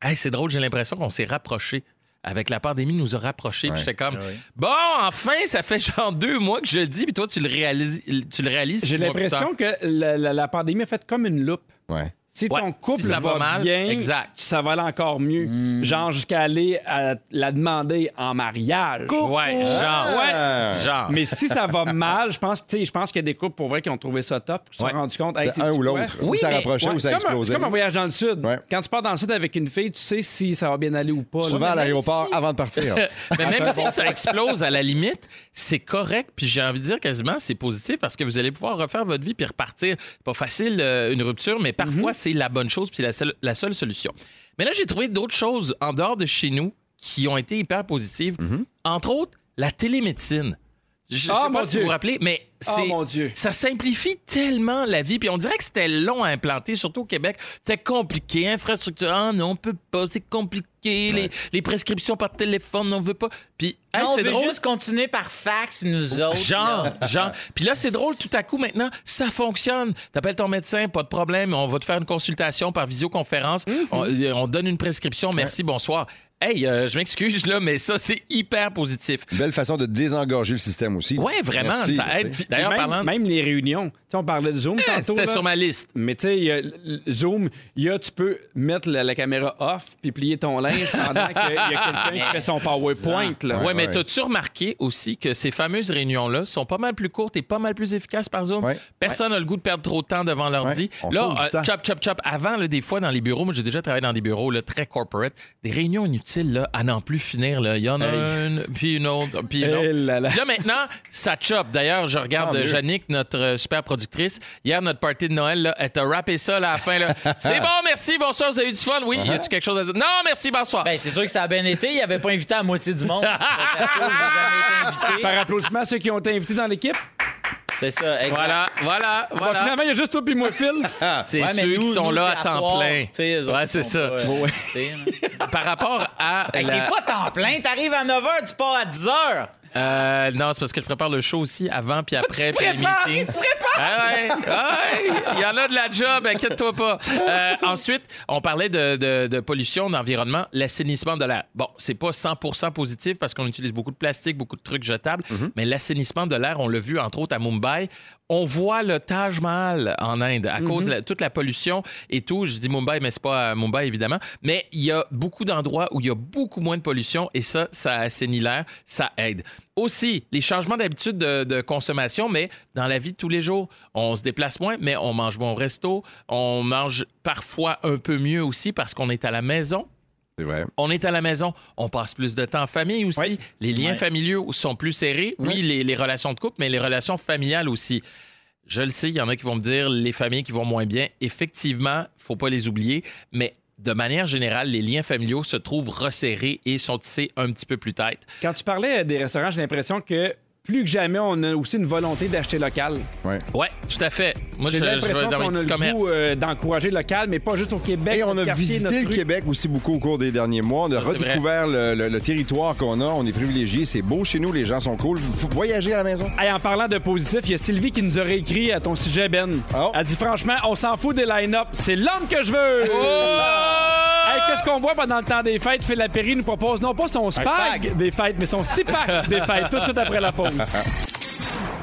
Hey, c'est drôle, j'ai l'impression qu'on s'est rapprochés. Avec la pandémie, nous a rapprochés. Puis j'étais comme, bon, enfin, ça fait genre deux mois que je le dis, puis toi, tu le réalises. Tu le réalises J'ai l'impression que la, la- la pandémie a fait comme une loupe. Ouais. Si Ouais, ton couple si ça va, va mal, bien, exact. ça va aller encore mieux. Genre jusqu'à aller à la demander en mariage. Ouais, genre. Ah. Ouais, genre. Mais si ça va mal, je pense, que, tu sais, je pense qu'il y a des couples pour vrai qui ont trouvé ça top, qui se Ouais. sont rendus compte. C'était hey, un ou l'autre. Ou ça rapprochait ou ça c'est comme un- explosait. C'est comme un voyage dans le sud. Ouais. Quand tu pars dans le sud avec une fille, tu sais si ça va bien aller ou pas. là. Souvent à l'aéroport avant de partir. [laughs] Mais même si ça explose à la limite, c'est correct. Puis j'ai envie de dire quasiment c'est positif parce que vous allez pouvoir refaire votre vie puis repartir. Pas facile euh, une rupture, mais parfois c'est la bonne chose puis la seule, la seule solution. Mais là j'ai trouvé d'autres choses en dehors de chez nous qui ont été hyper positives. Entre autres, la télémédecine. Je je sais Ah, pas si Dieu. vous vous rappelez, mais Ah, c'est mon Dieu. ça simplifie tellement la vie. Puis on dirait que c'était long à implanter, surtout au Québec. C'était compliqué, infrastructure. Ah non, on peut pas, c'est compliqué. Les, les prescriptions par téléphone, on veut pas. Puis hey, Non, on c'est veut drôle. juste continuer par fax, nous autres. Genre, là. genre. Puis là, c'est drôle, tout à coup, maintenant, ça fonctionne. T'appelles ton médecin, pas de problème. On va te faire une consultation par visioconférence. on, on donne une prescription. Merci, bonsoir. Hey, euh, je m'excuse, là, mais ça, c'est hyper positif. Belle façon de désengorger le système aussi. Ouais, vraiment, Merci. ça aide. D'ailleurs, même, parlant. même les réunions. Tu sais, on parlait de Zoom Eh, tantôt. c'était sur ma liste. Mais tu sais, Zoom, y a, tu peux mettre la, la caméra off puis plier ton linge pendant qu'il y a [laughs] quelqu'un qui fait son PowerPoint. Là. Ouais, mais t'as-tu remarqué aussi que ces fameuses réunions-là sont pas mal plus courtes et pas mal plus efficaces par Zoom? Personne n'a le goût de perdre trop de temps devant l'ordi. Là, euh, chop, chop, chop. Avant, là, des fois, dans les bureaux, moi, j'ai déjà travaillé dans des bureaux là, très corporate, des réunions inutiles là, à n'en plus finir. Là. Il y en a Hey. une, puis une autre, puis une Eh autre. là là. Là, maintenant, ça chop. D'ailleurs, je regarde. Jannick, notre euh, super productrice. Hier, notre party de Noël, là, elle t'a rappé ça là, à la fin. là. [laughs] C'est bon, merci, bonsoir, vous avez eu du fun? Oui, y a-tu quelque chose à dire? Non, merci, bonsoir. Ben, c'est sûr que ça a bien été. Il avait pas invité la moitié du monde. [laughs] Perso, j'ai jamais été invité. Par applaudissement à ceux qui ont été invités dans l'équipe? C'est ça, exact. Voilà, voilà, finalement, il y a juste toi puis moi, Phil. [laughs] C'est Ouais, mais ceux nous- qui sont nous, là à à temps soir, plein. Ouais, c'est ça. pas, euh. Par rapport à. Hey, la- T'es pas temps plein, t'arrives à 9h, tu pars à 10h. Euh, non, c'est parce que je prépare le show aussi avant puis après. puis les prépares, meetings. il se prépare. Ah ouais, ah ouais, il y en a de la job, inquiète-toi pas. Euh, ensuite, on parlait de, de- de pollution, d'environnement, l'assainissement de l'air. Bon, c'est pas 100% positif parce qu'on utilise beaucoup de plastique, beaucoup de trucs jetables, mais l'assainissement de l'air, on l'a vu entre autres à Mumbai. On voit le Taj Mahal en Inde à cause de la- toute la pollution et tout. Je dis Mumbai, mais c'est pas à Mumbai évidemment. Mais il y a beaucoup d'endroits où il y a beaucoup moins de pollution et ça, ça assainit l'air, ça aide. Aussi, les changements d'habitude de, de consommation, mais dans la vie de tous les jours, on se déplace moins, mais on mange moins au resto, on mange parfois un peu mieux aussi parce qu'on est à la maison. C'est vrai. On est à la maison, on passe plus de temps en famille aussi. Oui. Les liens familiaux sont plus serrés. Oui, les, les relations de couple, mais les relations familiales aussi. Je le sais, il y en a qui vont me dire les familles qui vont moins bien. Effectivement, faut pas les oublier, mais de manière générale, les liens familiaux se trouvent resserrés et sont tissés un petit peu plus tête. Quand tu parlais des restaurants, j'ai l'impression que plus que jamais, on a aussi une volonté d'acheter local. Ouais. Ouais, tout à fait. Moi, je, J'ai je vais l'impression dans mes qu'on a petits le commerces. goût euh, d'encourager local, mais pas juste au Québec. Et on a visité notre le rue. Québec aussi beaucoup au cours des derniers mois. On a Ça, redécouvert le, le- le territoire qu'on a. On est privilégiés. C'est beau chez nous. Les gens sont cool. Faut voyager à la maison. Hey, en parlant de positif, il y a Sylvie qui nous aurait écrit à ton sujet, Ben. Oh. Elle dit franchement, on s'en fout des line-up. C'est l'homme que je veux! Oh! Hey, qu'est-ce qu'on voit pendant le temps des fêtes? Phil Lapéry nous propose non pas son spag, spag. des fêtes, mais son six pack des fêtes, tout de suite après la pause. Peace.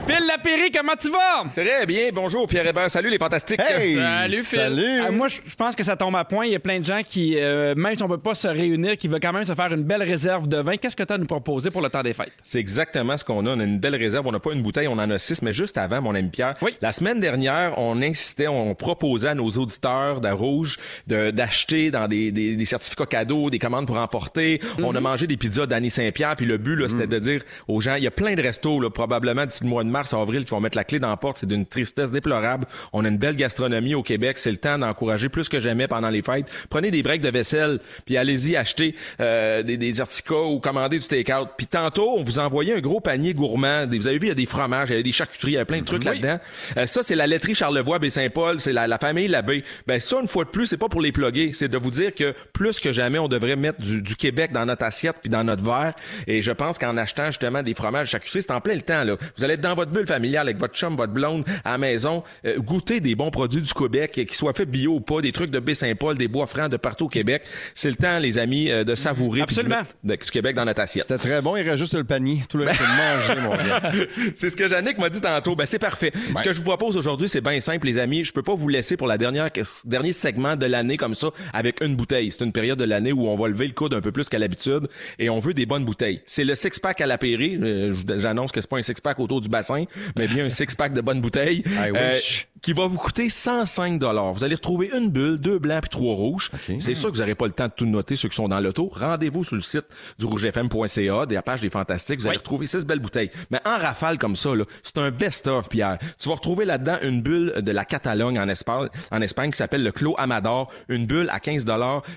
Phil Lapéry, comment tu vas? Très bien, bonjour Pierre Hébert, salut les fantastiques. Hey! Salut, Phil. Salut! Ah, moi, je pense que ça tombe à point. Il y a plein de gens qui, euh, même si on peut pas se réunir, qui veulent quand même se faire une belle réserve de vin. Qu'est-ce que tu as à nous proposer pour le temps des fêtes? C'est exactement ce qu'on a. On a une belle réserve. On n'a pas une bouteille, on en a six. Mais juste avant, mon ami Pierre, la semaine dernière, on insistait, on proposait à nos auditeurs de Rouge de- d'acheter dans des, des- des certificats cadeaux, des commandes pour emporter. On a mangé des pizzas d'Annie Saint-Pierre. Puis le but, là, c'était de dire aux gens, il y a plein de restos, là, probablement d'ici le mois de mars, avril, qui vont mettre la clé dans la porte. C'est d'une tristesse déplorable. On a une belle gastronomie au Québec. C'est le temps d'encourager plus que jamais pendant les fêtes. Prenez des breaks de vaisselle, puis allez-y acheter euh, des, des certificats ou commander du take-out. Puis tantôt, on vous envoyait un gros panier gourmand. Vous avez vu, il y a des fromages, il y a des charcuteries, il y a plein de trucs là-dedans. Euh, ça, c'est la laiterie Charlevoix, Baie-Saint-Paul, c'est la, la famille Labbé. Ben ça, une fois de plus, c'est pas pour les plugger, c'est de vous dire que plus que jamais, on devrait mettre du, du Québec dans notre assiette puis dans notre verre. Et je pense qu'en achetant justement des fromages charcuteries, c'est en plein le temps. Là. Vous allez être dans votre bulle familiale avec votre chum, votre blonde à la maison, euh, goûter des bons produits du Québec, euh, qu'ils soient faits bio ou pas, des trucs de Baie-Saint-Paul, des bois francs de partout au Québec. C'est le temps, les amis, euh, de savourer de Absolument. du Québec dans notre assiette. C'était très bon. Il reste juste le panier. Tout le reste, manger, mon gars. [laughs] c'est ce que Jannick m'a dit tantôt. Ben, c'est parfait. Ce que je vous propose aujourd'hui, c'est bien simple, les amis. Je peux pas vous laisser pour la dernière, dernier segment de l'année comme ça avec une bouteille. C'est une période de l'année où on va lever le coude un peu plus qu'à l'habitude et on veut des bonnes bouteilles. C'est le six-pack à la Pérée. Euh, J'annonce que c'est pas un six-pack autour du bassin, mais bien un [laughs] six-pack de bonnes bouteilles. I Euh, qui va vous coûter 105 Vous allez retrouver une bulle, deux blancs puis trois rouges. C'est sûr que vous n'aurez pas le temps de tout noter, ceux qui sont dans l'auto. Rendez-vous sur le site du rougefm.ca, des pages des Fantastiques. Vous allez retrouver six belles bouteilles. Mais en rafale comme ça, c'est un best-of, Pierre. Tu vas retrouver là-dedans une bulle de la Catalogne en Espagne, en Espagne qui s'appelle le Clos Amador. Une bulle à 15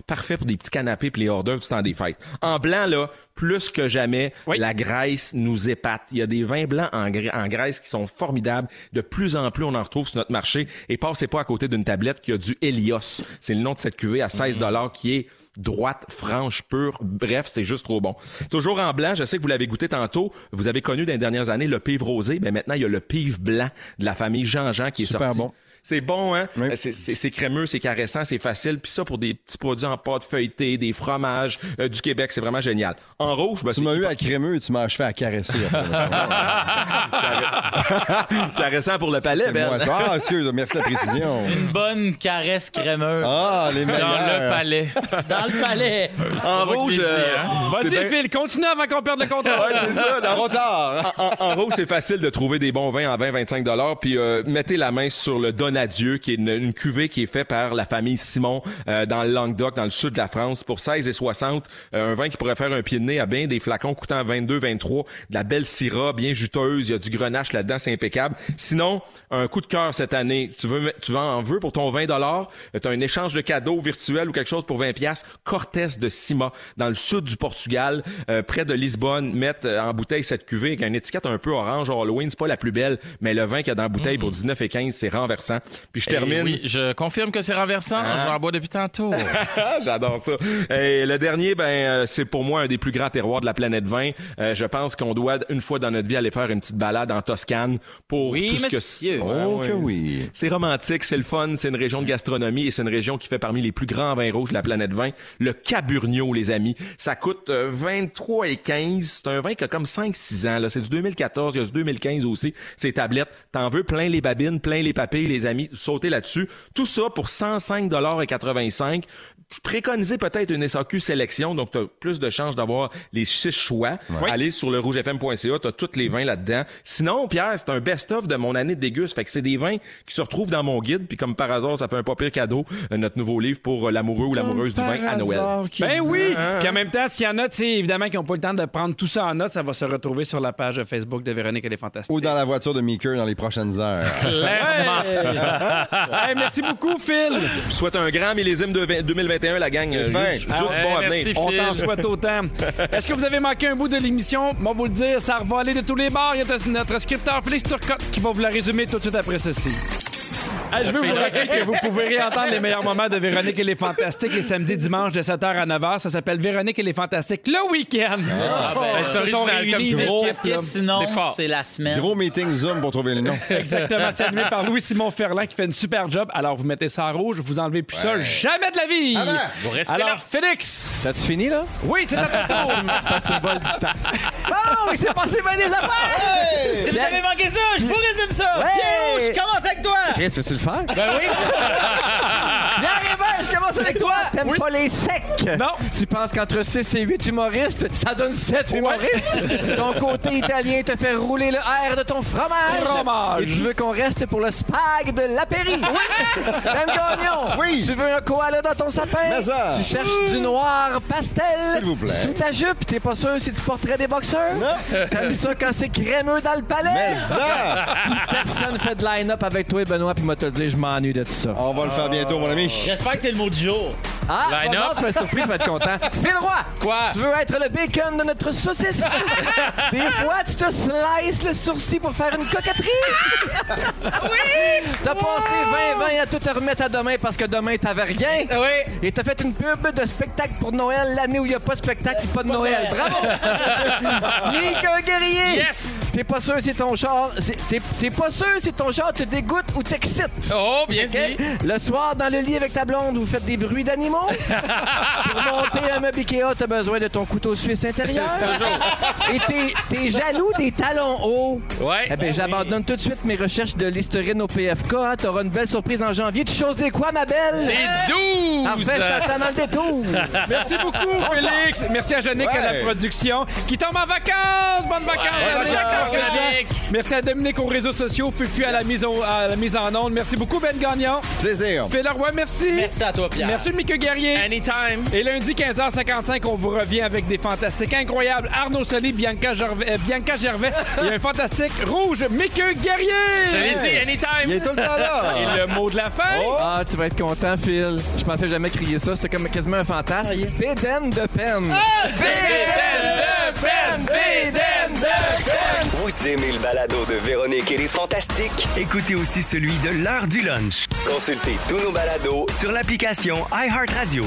parfait pour des petits canapés puis les hors d'œuvre du temps des fêtes. En blanc, là, plus que jamais, la Grèce nous épate. Il y a des vins blancs en, Gr- en Grèce qui sont formidables. De plus en plus, on en retrouve sur notre marché. Et passez pas à côté d'une tablette qui a du Helios. C'est le nom de cette cuvée à 16 qui est droite, franche, pure. Bref, c'est juste trop bon. Toujours en blanc, je sais que vous l'avez goûté tantôt. Vous avez connu dans les dernières années le pive rosé. Mais maintenant, il y a le pive blanc de la famille Jean-Jean qui est Super sorti. bon. C'est bon, hein? Euh, c'est- C'est c'est crémeux, c'est caressant, c'est facile. Puis ça, pour des petits produits en pâte feuilletée, des fromages euh, du Québec, c'est vraiment génial. En rouge, ben, Tu m'as eu à crémeux et tu m'as achevé à caresser. [laughs] caressant pour le palais, Ben. moi. Ah, excuse, merci de la précision. Une bonne caresse crémeuse. Ah, les meilleurs. Dans le palais. Dans le palais. En rouge, euh, hein? Vas-y, Phil, continue avant qu'on perde le contrôle. Ouais, c'est ça. dans- Trop tard. En, en- en rouge, c'est facile de trouver des bons vins en 20-25 Puis euh, mettez la main sur le Donadieu, qui est une, une cuvée qui est faite par la famille Simon euh, dans le Languedoc, dans le sud de la France, pour 16 et 60. Euh, un vin qui pourrait faire un pied de nez à bien des flacons coûtant 22-23. De la belle syrah, bien juteuse. Il y a du grenache là-dedans, c'est impeccable. Sinon, un coup de cœur cette année. Tu veux, tu vas en veux pour ton 20 Tu as un échange de cadeaux virtuel ou quelque chose pour 20 Cortés de Sima, dans le sud du Portugal, euh, près de Lisbonne, mettre euh, en bouteille cette cuvée avec une étiquette un peu orange Halloween. C'est pas la plus belle, mais le vin qu'il y a dans la bouteille pour 19 et 15, c'est renversant. Puis je Eh termine. oui, je confirme que c'est renversant. Ah. J'en bois depuis tantôt. [laughs] J'adore ça. Et le dernier, ben, euh, c'est pour moi un des plus grands terroirs de la planète vin. Euh, je pense qu'on doit une fois dans notre vie aller faire une petite balade en Toscane pour Oui, tout ce monsieur. que. Oh, que oui. C'est romantique, c'est le fun, c'est une région de gastronomie et c'est une région qui fait parmi les plus grands vins rouges de la planète vin. Le Caburnio, les amis. Ça coûte euh, 23 et 15. C'est un vin qui a comme 5-6 ans. Là. C'est du 2014, il y a du 2015 aussi. Ces tablettes. T'en veux plein les babines, plein les papilles, les amis. Sautez là-dessus. Tout ça pour 105 et 85. Je préconisais peut-être une SAQ sélection, donc tu as plus de chances d'avoir les six choix. Allez sur le rougefm.ca, tu as tous les vins là-dedans. Sinon, Pierre, c'est un best-of de mon année de déguste. Fait que c'est des vins qui se retrouvent dans mon guide, puis comme par hasard, ça fait un pas pire cadeau, euh, notre nouveau livre pour euh, l'amoureux ou l'amoureuse du vin à Noël. Ben oui! Hein? Puis en même temps, s'il y en a, tu sais, évidemment, qui n'ont pas le temps de prendre tout ça en note, ça va se retrouver sur la page Facebook de Véronique Elle est fantastique. Ou dans la voiture de Meeker dans les prochaines heures. [laughs] Clairement. [laughs] Hey, merci beaucoup, Phil. Je souhaite un grand millésime de 20 2021, la gang. Euh. Juste, juste du bon merci, avenir. On t'en souhaite autant. [laughs] Est-ce que vous avez manqué un bout de l'émission? Moi, vous le dire, ça a revolé de tous les bords. Il y a notre scripteur Félix Turcotte qui va vous la résumer tout de suite après ceci. Hey, je veux vous rappeler que vous pouvez réentendre les meilleurs moments de Véronique et les Fantastiques les samedis, dimanches de 7h à 9h. Ça s'appelle Véronique et les Fantastiques le week-end. Ah, ben, Ils c'est se sont réunis. Qu'est-ce que sinon, C'est fort. c'est la semaine? Gros meeting Zoom pour trouver le nom. [laughs] Exactement, c'est animé par Louis-Simon Ferland qui fait une super job. Alors, vous mettez ça en rouge, vous enlevez plus ça jamais de la vie. Vous restez Alors, là. Félix, T'as-tu fini, là? oui, c'est à ton [laughs] tour. [laughs] Oh, il s'est passé bien des affaires! Si vous avez manqué ça, je vous résume ça. Pierrot, je commence avec toi. Chris, veux-tu le faire? Ben oui. [laughs] Je commence avec toi. T'aimes pas les secs? Non. Tu penses qu'entre 6 et 8 humoristes, ça donne 7 humoristes? [laughs] Ton côté italien te fait rouler le R de ton fromage. Fromage. Et tu veux qu'on reste pour le spag de l'apéri. Oui. [laughs] Ben Gagnon. Oui. Tu veux un koala dans ton sapin? Mais ça. Tu cherches du noir pastel. S'il vous plaît. Sous ta jupe, t'es pas sûr si tu porterais des boxeurs? Non. [laughs] T'aimes ça quand c'est crémeux dans le palais? Mais ça! Personne fait de line-up avec toi et Benoît, puis moi te le dire, je m'ennuie de tout ça. On va le faire bientôt, mon ami. J'espère que c'est le mot du jour. Ah, Line-up. voir, tu vas être surpris, tu vas être content. [laughs] Phil Roy! Quoi? Tu veux être le bacon de notre saucisse? [laughs] Des fois, tu te slices le sourcil pour faire une coquetterie? oui! T'as passé 20-20 à tout te remettre à demain parce que demain, t'avais rien. Oui. Et t'as fait une pub de spectacle pour Noël l'année où il n'y a pas de spectacle et pas de Noël. Bravo! [laughs] Mika Guerrier! Yes! T'es pas sûr si ton char... c'est- T'es pas sûr si ton char te dégoûte ou t'excite. Oh, bien OK? dit. Le soir, dans le lit avec ta blonde, vous faites des bruits d'animaux? [laughs] Pour monter un meuble Ikea, t'as besoin de ton couteau suisse intérieur? Et t'es- t'es jaloux des talons hauts? Ouais. Eh bien, j'abandonne tout de suite mes recherches de l'historine au PFK. hein. T'auras une belle surprise en janvier. Tu choses des quoi, ma belle? T'es 12! Parfait, je t'attends dans le détour. Merci beaucoup, [laughs] Félix. Merci à Jannick à la Ouais. production qui tombe en vacances. Bonnes vacances, Ouais, vacances, Jannick. Merci à Dominique aux réseaux sociaux, Fufu à la mise, au- à la mise en onde. Merci beaucoup, Ben Gagnon. Plaisir. Phil Leroy, merci. Merci à toi, Pierre. Merci, Mickey Guerrier. Anytime. Et lundi, 15h55, on vous revient avec des fantastiques incroyables. Arnaud Soli, Bianca Gervais, euh, Bianca Gervais et un fantastique rouge, Mickey Guerrier. Je l'ai dit, anytime. Il est tout le temps là. [laughs] Et le mot de la fin. Ah, tu vas être content, Phil. Je pensais jamais crier ça. C'était comme quasiment un fantasme. Bédaine de peine. Vous aimez le balado de Véronique et les Fantastiques? Écoutez aussi celui de l'heure du lunch Consultez tous nos balados sur l'application iHeartRadio.